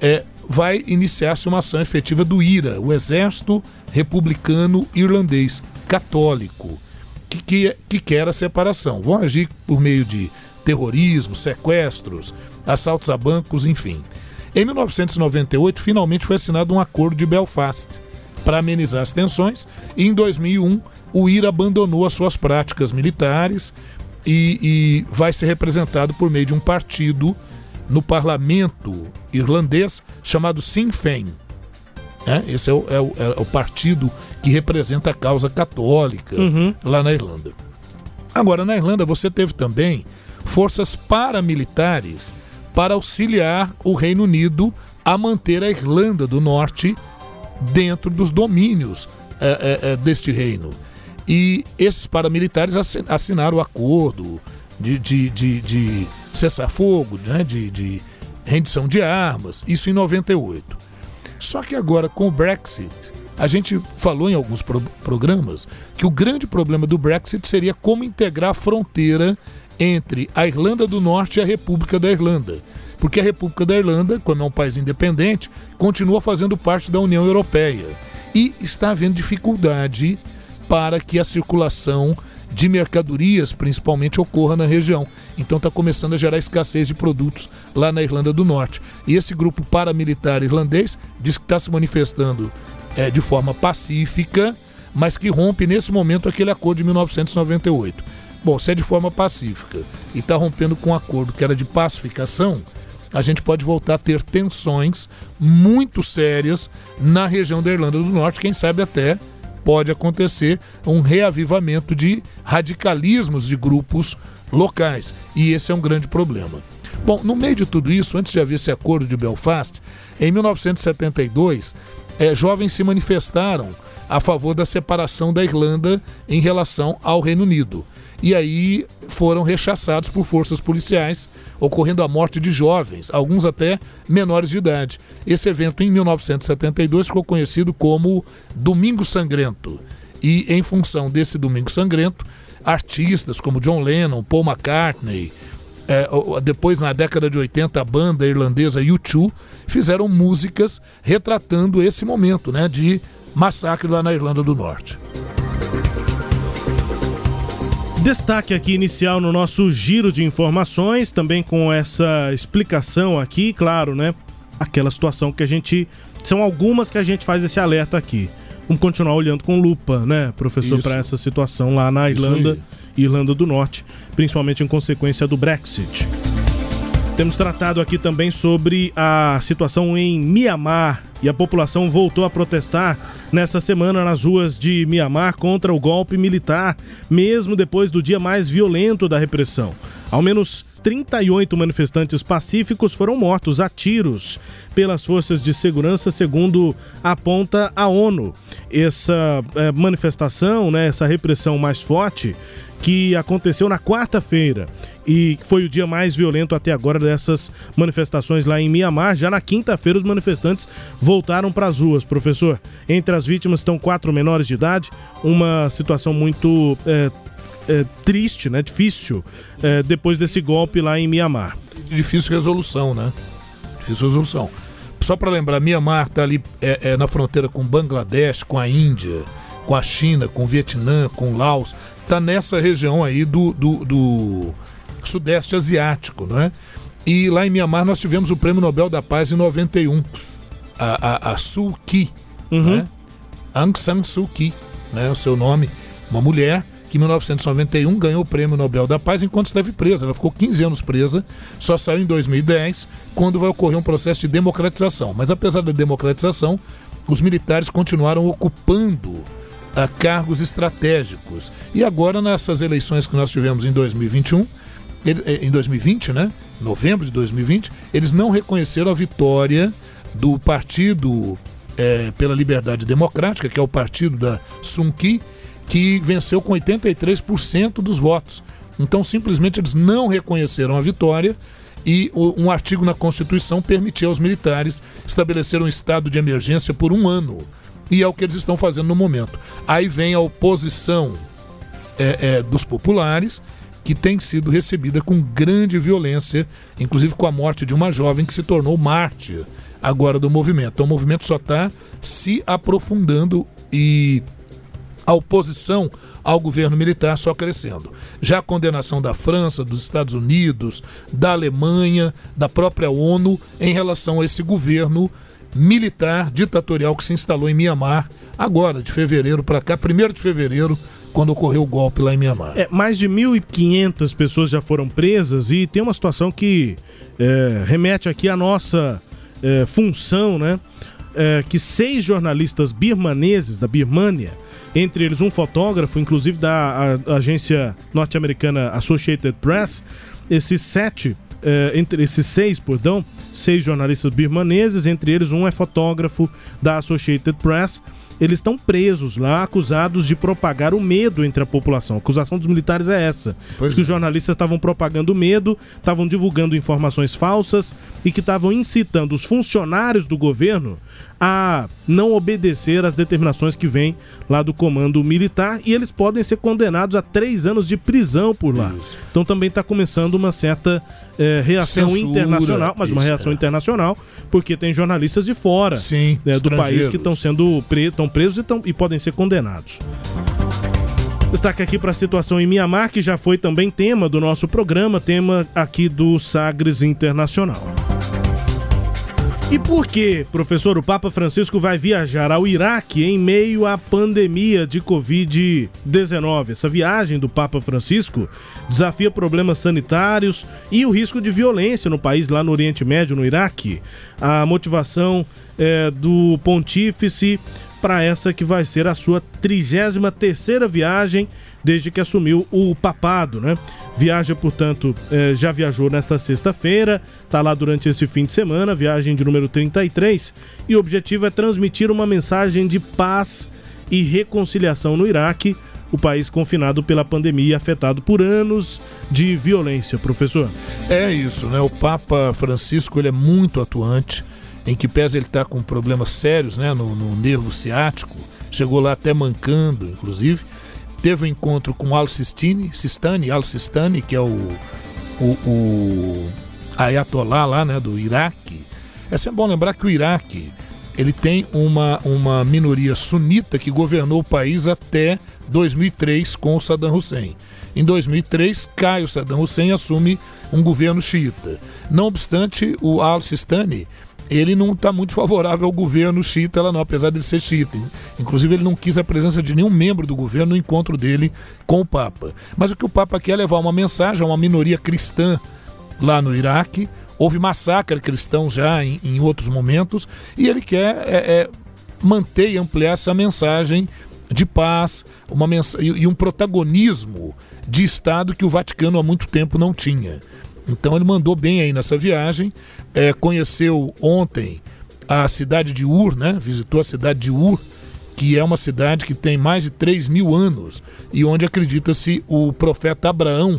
é, vai iniciar-se uma ação efetiva do IRA, o Exército Republicano Irlandês Católico, que, que, que quer a separação. Vão agir por meio de terrorismo, sequestros, assaltos a bancos, enfim. Em 1998, finalmente foi assinado um acordo de Belfast para amenizar as tensões, e em 2001 o IRA abandonou as suas práticas militares e, e vai ser representado por meio de um partido no parlamento irlandês chamado Sinn Féin. É, esse é o, é, o, é o, partido que representa a causa católica uhum. lá na Irlanda. Agora, na Irlanda, você teve também forças paramilitares para auxiliar o Reino Unido a manter a Irlanda do Norte dentro dos domínios é, é, é deste reino. E esses paramilitares assinaram o acordo de, de, de, de cessar-fogo, né, de, de rendição de armas, isso em 98. Só que agora, com o Brexit, a gente falou em alguns pro programas que o grande problema do Brexit seria como integrar a fronteira entre a Irlanda do Norte e a República da Irlanda. Porque a República da Irlanda, como é um país independente, continua fazendo parte da União Europeia. E está havendo dificuldade para que a circulação de mercadorias, principalmente, ocorra na região. Então está começando a gerar escassez de produtos lá na Irlanda do Norte. E esse grupo paramilitar irlandês diz que está se manifestando é, de forma pacífica, mas que rompe nesse momento aquele acordo de 1998. Bom, se é de forma pacífica e está rompendo com um acordo que era de pacificação, a gente pode voltar a ter tensões muito sérias na região da Irlanda do Norte, quem sabe até pode acontecer um reavivamento de radicalismos de grupos locais. E esse é um grande problema. Bom, no meio de tudo isso, antes de haver esse acordo de Belfast, em 1972, é, jovens se manifestaram a favor da separação da Irlanda em relação ao Reino Unido e aí foram rechaçados por forças policiais, ocorrendo a morte de jovens, alguns até menores de idade. Esse evento, em 1972, ficou conhecido como Domingo Sangrento. E, em função desse Domingo Sangrento, artistas como John Lennon, Paul McCartney, é, depois na década de 80 a banda irlandesa U2 fizeram músicas retratando esse momento né, de massacre lá na Irlanda do Norte. Destaque aqui inicial no nosso giro de informações, também com essa explicação aqui, claro, né? Aquela situação que a gente. São algumas que a gente faz esse alerta aqui. Vamos continuar olhando com lupa, né, professor, para essa situação lá na Irlanda, Irlanda do Norte, principalmente em consequência do Brexit. Temos tratado aqui também sobre a situação em Mianmar e a população voltou a protestar nessa semana nas ruas de Mianmar contra o golpe militar, mesmo depois do dia mais violento da repressão. Ao menos 38 manifestantes pacíficos foram mortos a tiros pelas forças de segurança, segundo aponta a ONU. Essa é, manifestação, né, essa repressão mais forte, que aconteceu na quarta-feira e foi o dia mais violento até agora dessas manifestações lá em Mianmar. Já na quinta-feira, os manifestantes voltaram para as ruas, professor. Entre as vítimas estão quatro menores de idade, uma situação muito é, é, triste, né? Difícil é, depois desse golpe lá em Mianmar. Difícil resolução, né? Difícil resolução. Só para lembrar, Mianmar está ali é, é, na fronteira com Bangladesh, com a Índia, com a China, com o Vietnã, com o Laos. Está nessa região aí do, do, do Sudeste Asiático, não é? E lá em Mianmar nós tivemos o Prêmio Nobel da Paz em 91. A, a, a Suu Kyi, uhum. né? Aung San Suu Kyi, né? O seu nome, uma mulher que em 1991 ganhou o Prêmio Nobel da Paz enquanto esteve presa. Ela ficou 15 anos presa, só saiu em 2010, quando vai ocorrer um processo de democratização. Mas apesar da democratização, os militares continuaram ocupando a cargos estratégicos. E agora, nessas eleições que nós tivemos em 2021, eh, em 2020, né? Novembro de 2020, eles não reconheceram a vitória do Partido é, pela Liberdade Democrática, que é o partido da Sun Kyi, que venceu com 83% dos votos. Então, simplesmente, eles não reconheceram a vitória e um artigo na Constituição permitia aos militares estabelecer um estado de emergência por um ano. E é o que eles estão fazendo no momento. Aí vem a oposição é, é, dos populares, que tem sido recebida com grande violência, inclusive com a morte de uma jovem que se tornou mártir agora do movimento. Então o movimento só está se aprofundando e a oposição ao governo militar só crescendo. Já a condenação da França, dos Estados Unidos, da Alemanha, da própria ONU em relação a esse governo militar ditatorial que se instalou em Mianmar agora, de fevereiro para cá, 1 de fevereiro quando ocorreu o golpe lá em Mianmar. É, mais de 1.500 pessoas já foram presas e tem uma situação que é, remete aqui à nossa é, função, né? É, que seis jornalistas birmaneses da Birmânia, entre eles um fotógrafo, inclusive da a, a agência norte-americana Associated Press, esses sete, é, entre esses seis, perdão, seis jornalistas birmaneses, entre eles um é fotógrafo da Associated Press eles estão presos lá, acusados de propagar o medo entre a população. A acusação dos militares é essa: pois que é. os jornalistas estavam propagando medo, estavam divulgando informações falsas e que estavam incitando os funcionários do governo a não obedecer às determinações que vêm lá do comando militar e eles podem ser condenados a três anos de prisão por lá. Isso. Então também está começando uma certa é, reação Censura, internacional, mas isso, uma reação é. internacional, porque tem jornalistas de fora Sim, né, do país que estão sendo pre tão presos e, tão, e podem ser condenados. Destaque aqui para a situação em Mianmar, que já foi também tema do nosso programa, tema aqui do Sagres Internacional. E por que, professor, o Papa Francisco vai viajar ao Iraque em meio à pandemia de Covid-19? Essa viagem do Papa Francisco desafia problemas sanitários e o risco de violência no país, lá no Oriente Médio, no Iraque. A motivação é, do pontífice para essa que vai ser a sua 33 terceira viagem desde que assumiu o papado, né? Viaja, portanto, eh, já viajou nesta sexta-feira, está lá durante esse fim de semana, viagem de número 33, e o objetivo é transmitir uma mensagem de paz e reconciliação no Iraque, o país confinado pela pandemia e afetado por anos de violência, professor. É isso, né? O Papa Francisco ele é muito atuante, em que pese ele está com problemas sérios né, no, no nervo ciático, chegou lá até mancando, inclusive teve um encontro com Al-Sistani, Sistani, Al-Sistani, que é o, o, o Ayatollah lá, né, do Iraque. É sempre bom lembrar que o Iraque ele tem uma, uma minoria sunita que governou o país até 2003 com o Saddam Hussein. Em 2003, cai o Saddam Hussein e assume um governo xiita. Não obstante, o Al-Sistani ele não está muito favorável ao governo lá não, apesar de ele ser xiita. Inclusive ele não quis a presença de nenhum membro do governo no encontro dele com o Papa. Mas o que o Papa quer é levar uma mensagem a uma minoria cristã lá no Iraque. Houve massacre cristão já em, em outros momentos e ele quer é, é, manter e ampliar essa mensagem de paz uma mens e um protagonismo de Estado que o Vaticano há muito tempo não tinha. Então ele mandou bem aí nessa viagem, é, conheceu ontem a cidade de Ur, né? visitou a cidade de Ur, que é uma cidade que tem mais de 3 mil anos e onde acredita-se o profeta Abraão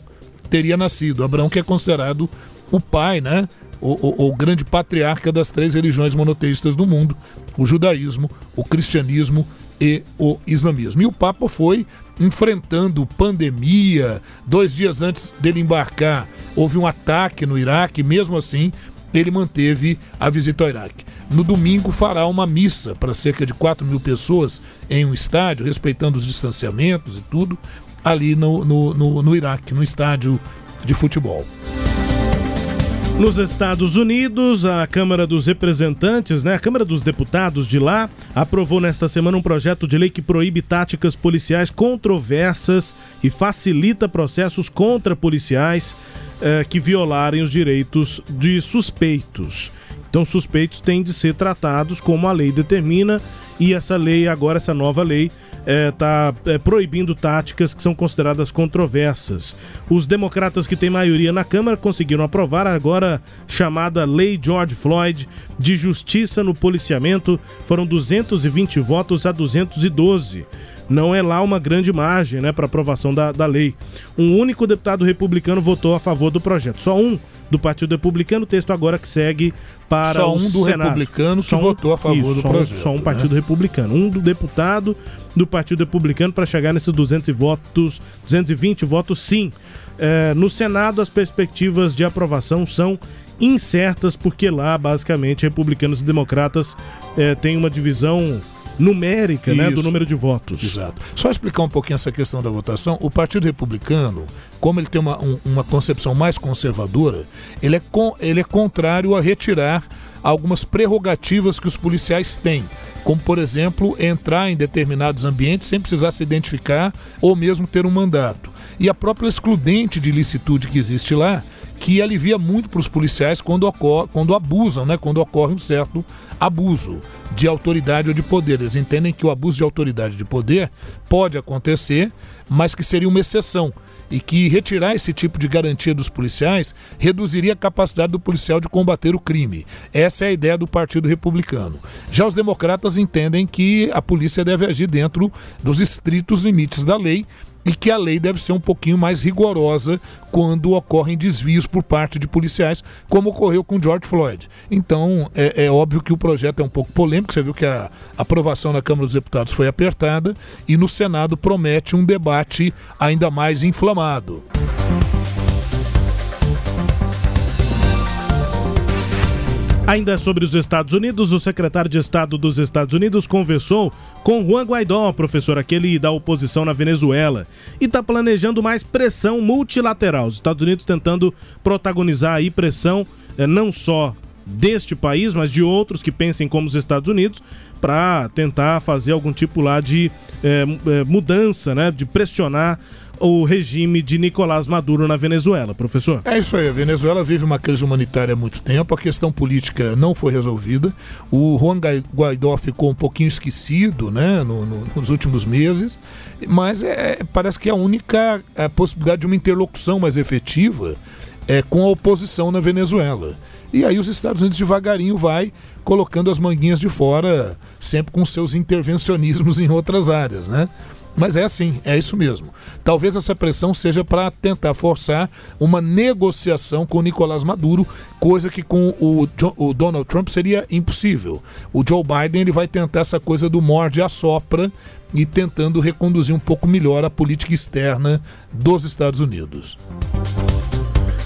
teria nascido. Abraão que é considerado o pai, né? O, o, o, grande patriarca das três religiões monoteístas do mundo, o judaísmo, o cristianismo e o islamismo. E o Papa foi enfrentando pandemia. Dois dias antes dele embarcar, houve um ataque no Iraque, mesmo assim, ele manteve a visita ao Iraque. No domingo, fará uma missa para cerca de 4 mil pessoas em um estádio, respeitando os distanciamentos e tudo, ali no, no, no, no Iraque, no estádio de futebol. Nos Estados Unidos, a Câmara dos Representantes, né, a Câmara dos Deputados de lá, aprovou nesta semana um projeto de lei que proíbe táticas policiais controversas e facilita processos contra policiais eh, que violarem os direitos de suspeitos. Então, suspeitos têm de ser tratados como a lei determina e essa lei, agora essa nova lei, está é, é, proibindo táticas que são consideradas controversas. Os democratas que têm maioria na Câmara conseguiram aprovar a agora chamada Lei George Floyd de Justiça no Policiamento. Foram 220 votos a 212 não é lá uma grande margem né, para aprovação da, da lei. Um único deputado republicano votou a favor do projeto. Só um do Partido Republicano, o texto agora que segue para só um do Senado. republicano que só um, votou a favor isso, do só projeto. Um, só um partido né? republicano. Um do deputado do Partido Republicano para chegar nesses 200 votos, 220 votos sim. É, no Senado, as perspectivas de aprovação são incertas, porque lá, basicamente, republicanos e democratas é, têm uma divisão numérica né, do número de votos. Exato. Só explicar um pouquinho essa questão da votação. O Partido Republicano, como ele tem uma, um, uma concepção mais conservadora, ele é, com, ele é contrário a retirar algumas prerrogativas que os policiais têm, como por exemplo entrar em determinados ambientes sem precisar se identificar ou mesmo ter um mandato. E a própria excludente de licitude que existe lá que alivia muito para os policiais quando, ocorre, quando abusam, né? quando ocorre um certo abuso de autoridade ou de poder. Eles entendem que o abuso de autoridade de poder pode acontecer, mas que seria uma exceção e que retirar esse tipo de garantia dos policiais reduziria a capacidade do policial de combater o crime. Essa é a ideia do Partido Republicano. Já os democratas entendem que a polícia deve agir dentro dos estritos limites da lei e que a lei deve ser um pouquinho mais rigorosa quando ocorrem desvios por parte de policiais, como ocorreu com George Floyd. Então, é, é óbvio que o projeto é um pouco polêmico, você viu que a aprovação na Câmara dos Deputados foi apertada e no Senado promete um debate ainda mais inflamado. Ainda sobre os Estados Unidos, o secretário de Estado dos Estados Unidos conversou com Juan Guaidó, professor aquele da oposição na Venezuela, e está planejando mais pressão multilateral. Os Estados Unidos tentando protagonizar aí pressão eh, não só deste país, mas de outros que pensem como os Estados Unidos, para tentar fazer algum tipo lá de eh, eh, mudança, né, de pressionar o regime de Nicolás Maduro na Venezuela, professor? É isso aí. A Venezuela vive uma crise humanitária há muito tempo, a questão política não foi resolvida. O Juan Guaidó ficou um pouquinho esquecido né, no, no, nos últimos meses, mas é, parece que é a única a possibilidade de uma interlocução mais efetiva é com a oposição na Venezuela. E aí os Estados Unidos devagarinho vai colocando as manguinhas de fora, sempre com seus intervencionismos *laughs* em outras áreas, né? Mas é assim, é isso mesmo. Talvez essa pressão seja para tentar forçar uma negociação com Nicolás Maduro, coisa que com o, o, Donald Trump seria impossível. O Joe Biden ele vai tentar essa coisa do morde a sopra e tentando reconduzir um pouco melhor a política externa dos Estados Unidos.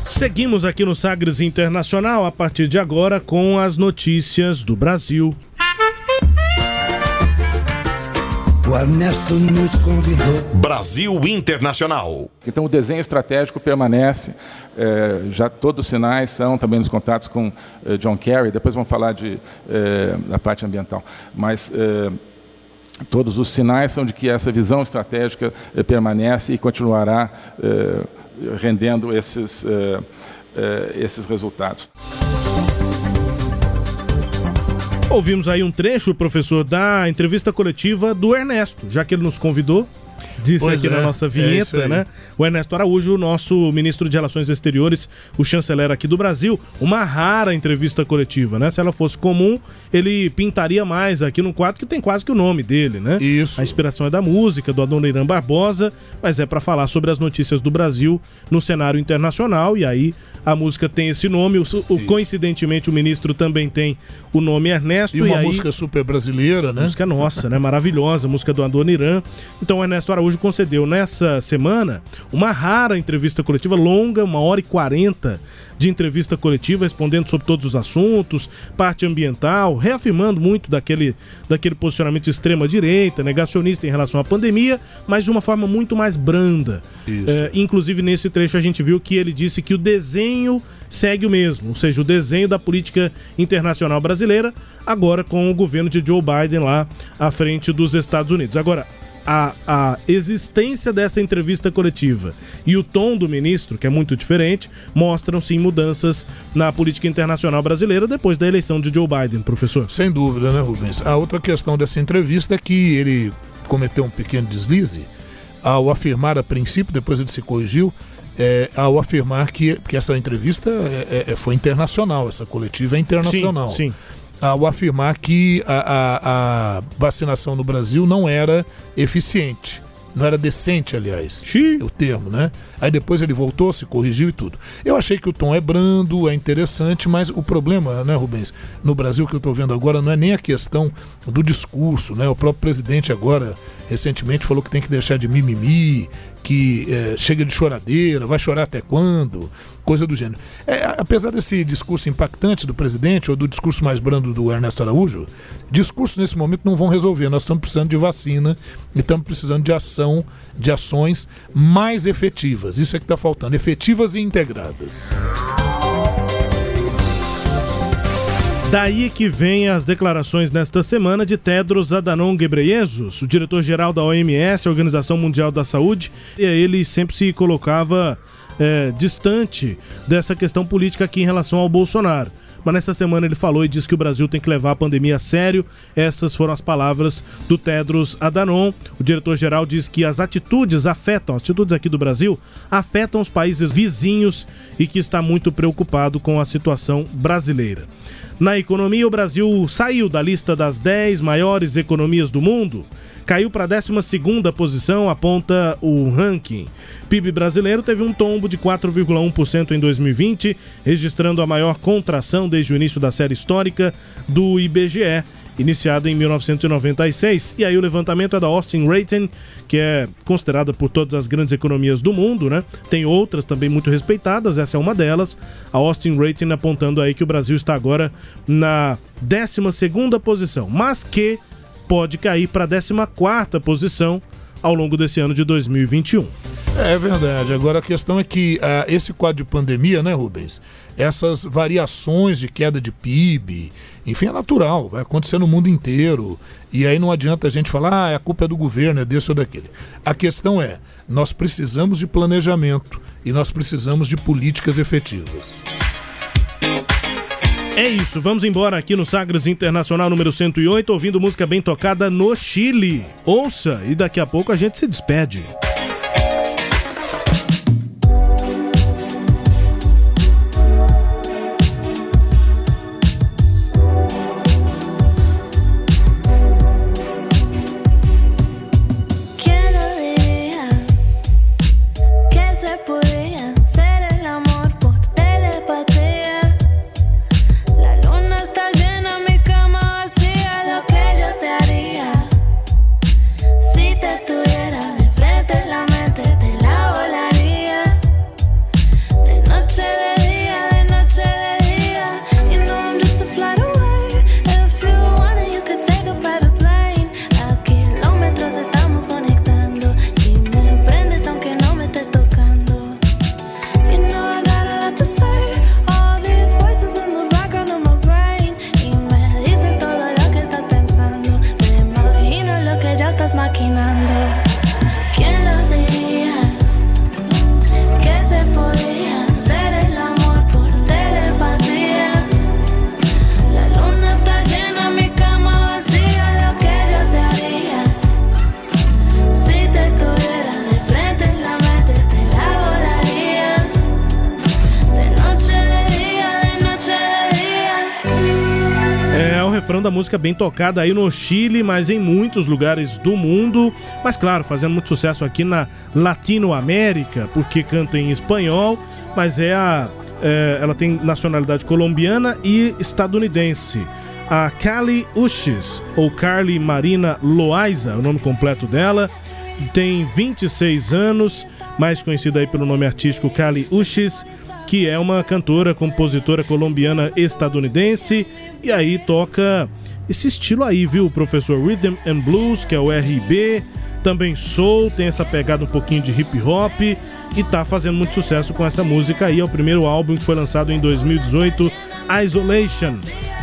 Seguimos aqui no Sagres Internacional a partir de agora com as notícias do Brasil. Ernesto nos convidou. Brasil Internacional. Então o desenho estratégico permanece. É, já todos os sinais são também nos contatos com é, John Kerry. Depois vamos falar de, é, da parte ambiental. Mas todos os sinais são de que essa visão estratégica permanece e continuará rendendo esses, esses resultados. Ouvimos aí um trecho, professor, da entrevista coletiva do Ernesto, já que ele nos convidou disse Pois aqui é, na nossa é vinheta, aí. né? O Ernesto Araújo, nosso ministro de Relações Exteriores, o chanceler aqui do Brasil, uma rara entrevista coletiva, né? Se ela fosse comum, ele pintaria mais aqui no quadro que tem quase que o nome dele, né? Isso. A inspiração é da música, do Adoniran Barbosa, mas é para falar sobre as notícias do Brasil no cenário internacional e aí a música tem esse nome, o, o- coincidentemente o ministro também tem o nome Ernesto E uma aí, música super brasileira, né? Música nossa, né? Maravilhosa, música do Adoniran. Então o Ernesto Araújo concedeu nessa semana uma rara entrevista coletiva longa, uma hora e quarenta de entrevista coletiva, respondendo sobre todos os assuntos, parte ambiental, reafirmando muito daquele, daquele posicionamento de extrema-direita, negacionista em relação à pandemia, mas de uma forma muito mais branda. É, inclusive, nesse trecho a gente viu que ele disse que o desenho segue o mesmo, ou seja, o desenho da política internacional brasileira, agora com o governo de Joe Biden lá à frente dos Estados Unidos. Agora, a, a existência dessa entrevista coletiva e o tom do ministro, que é muito diferente, mostram sim mudanças na política internacional brasileira depois da eleição de Joe Biden, professor. Sem dúvida, né, Rubens? A outra questão dessa entrevista é que ele cometeu um pequeno deslize ao afirmar a princípio, depois ele se corrigiu, é, ao afirmar que, que essa entrevista é- é- foi internacional, essa coletiva é internacional. Sim, sim. Ao afirmar que a, a- a vacinação no Brasil não era eficiente. Não era decente, aliás, o termo, né? Aí depois ele voltou, se corrigiu e tudo. Eu achei que o tom é brando, é interessante, mas o problema, né, Rubens, no Brasil que eu tô vendo agora não é nem a questão do discurso, né? O próprio presidente agora, recentemente, falou que tem que deixar de mimimi, que eh, chega de choradeira, vai chorar até quando, coisa do gênero. É, apesar desse discurso impactante do presidente ou do discurso mais brando do Ernesto Araújo, discursos nesse momento não vão resolver. Nós estamos precisando de vacina e estamos precisando de ação, de ações mais efetivas. Isso é que está faltando, efetivas e integradas. Daí que vem as declarações nesta semana de Tedros Adhanom Ghebreyesus, o diretor-geral da OMS, Organização Mundial da Saúde, e ele sempre se colocava é, distante dessa questão política aqui em relação ao Bolsonaro. Mas nessa semana ele falou e disse que o Brasil tem que levar a pandemia a sério. Essas foram as palavras do Tedros Adhanom. O diretor-geral diz que as atitudes afetam, as atitudes aqui do Brasil, afetam os países vizinhos e que está muito preocupado com a situação brasileira. Na economia, o Brasil saiu da lista das 10 maiores economias do mundo, caiu para a 12 posição, aponta o ranking. PIB brasileiro teve um tombo de 4,1% em 2020, registrando a maior contração desde o início da série histórica do IBGE, iniciada em 1996. E aí o levantamento é da Austin Rating, que é considerada por todas as grandes economias do mundo, né? Tem outras também muito respeitadas, essa é uma delas. A Austin Rating apontando aí que o Brasil está agora na 12ª posição, mas que pode cair para a 14ª posição ao longo desse ano de 2021. É verdade. Agora a questão é que ah, esse quadro de pandemia, né, Rubens? Essas variações de queda de PIB, enfim, é natural, vai acontecer no mundo inteiro. E aí não adianta a gente falar, ah, a culpa é do governo, é desse ou daquele. A questão é, nós precisamos de planejamento e nós precisamos de políticas efetivas. É isso, vamos embora aqui no Sagres Internacional número 108, ouvindo música bem tocada no Chile. Ouça e daqui a pouco a gente se despede. Música bem tocada aí no Chile, mas em muitos lugares do mundo. Mas claro, fazendo muito sucesso aqui na Latinoamérica, porque canta em espanhol, mas é a. é, ela tem nacionalidade colombiana e estadunidense. A Cali Uchis, ou Carly Marina Loaiza, o nome completo dela, tem 26 anos, mais conhecida aí pelo nome artístico Cali Uchis, que é uma cantora, compositora colombiana estadunidense, e aí toca esse estilo aí, viu, professor? Rhythm and Blues, que é o RB, também soul, tem essa pegada um pouquinho de hip hop e tá fazendo muito sucesso com essa música aí. É o primeiro álbum que foi lançado em 2018, Isolation.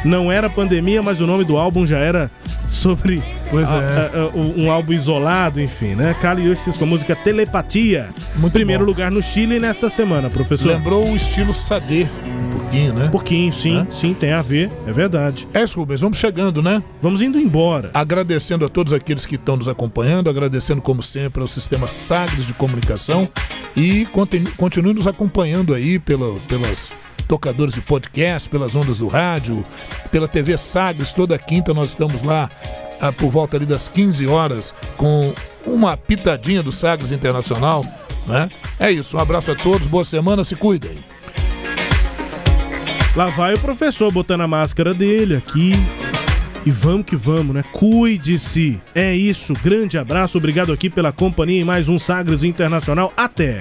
Não era pandemia, mas o nome do álbum já era sobre Pois a- é. a- a- um álbum isolado, enfim, né? Kali com a música Telepatia. Primeiro lugar no Chile nesta semana, professor. Lembrou o estilo Sade, um pouquinho, né? Um pouquinho, sim, sim, tem a ver, é verdade. É isso, Rubens, vamos chegando, né? Vamos indo embora. Agradecendo a todos aqueles que estão nos acompanhando, agradecendo, como sempre, ao Sistema Sagres de Comunicação e continue, continue nos acompanhando aí pela, pelas tocadores de podcast, pelas ondas do rádio, pela TV Sagres, toda quinta nós estamos lá ah, por volta ali das 15 horas com uma pitadinha do Sagres Internacional, né? É isso, um abraço a todos, boa semana, se cuidem. Lá vai o professor botando a máscara dele aqui. E vamos que vamos, né? Cuide-se. É isso. Grande abraço. Obrigado aqui pela companhia em mais um Sagres Internacional. Até.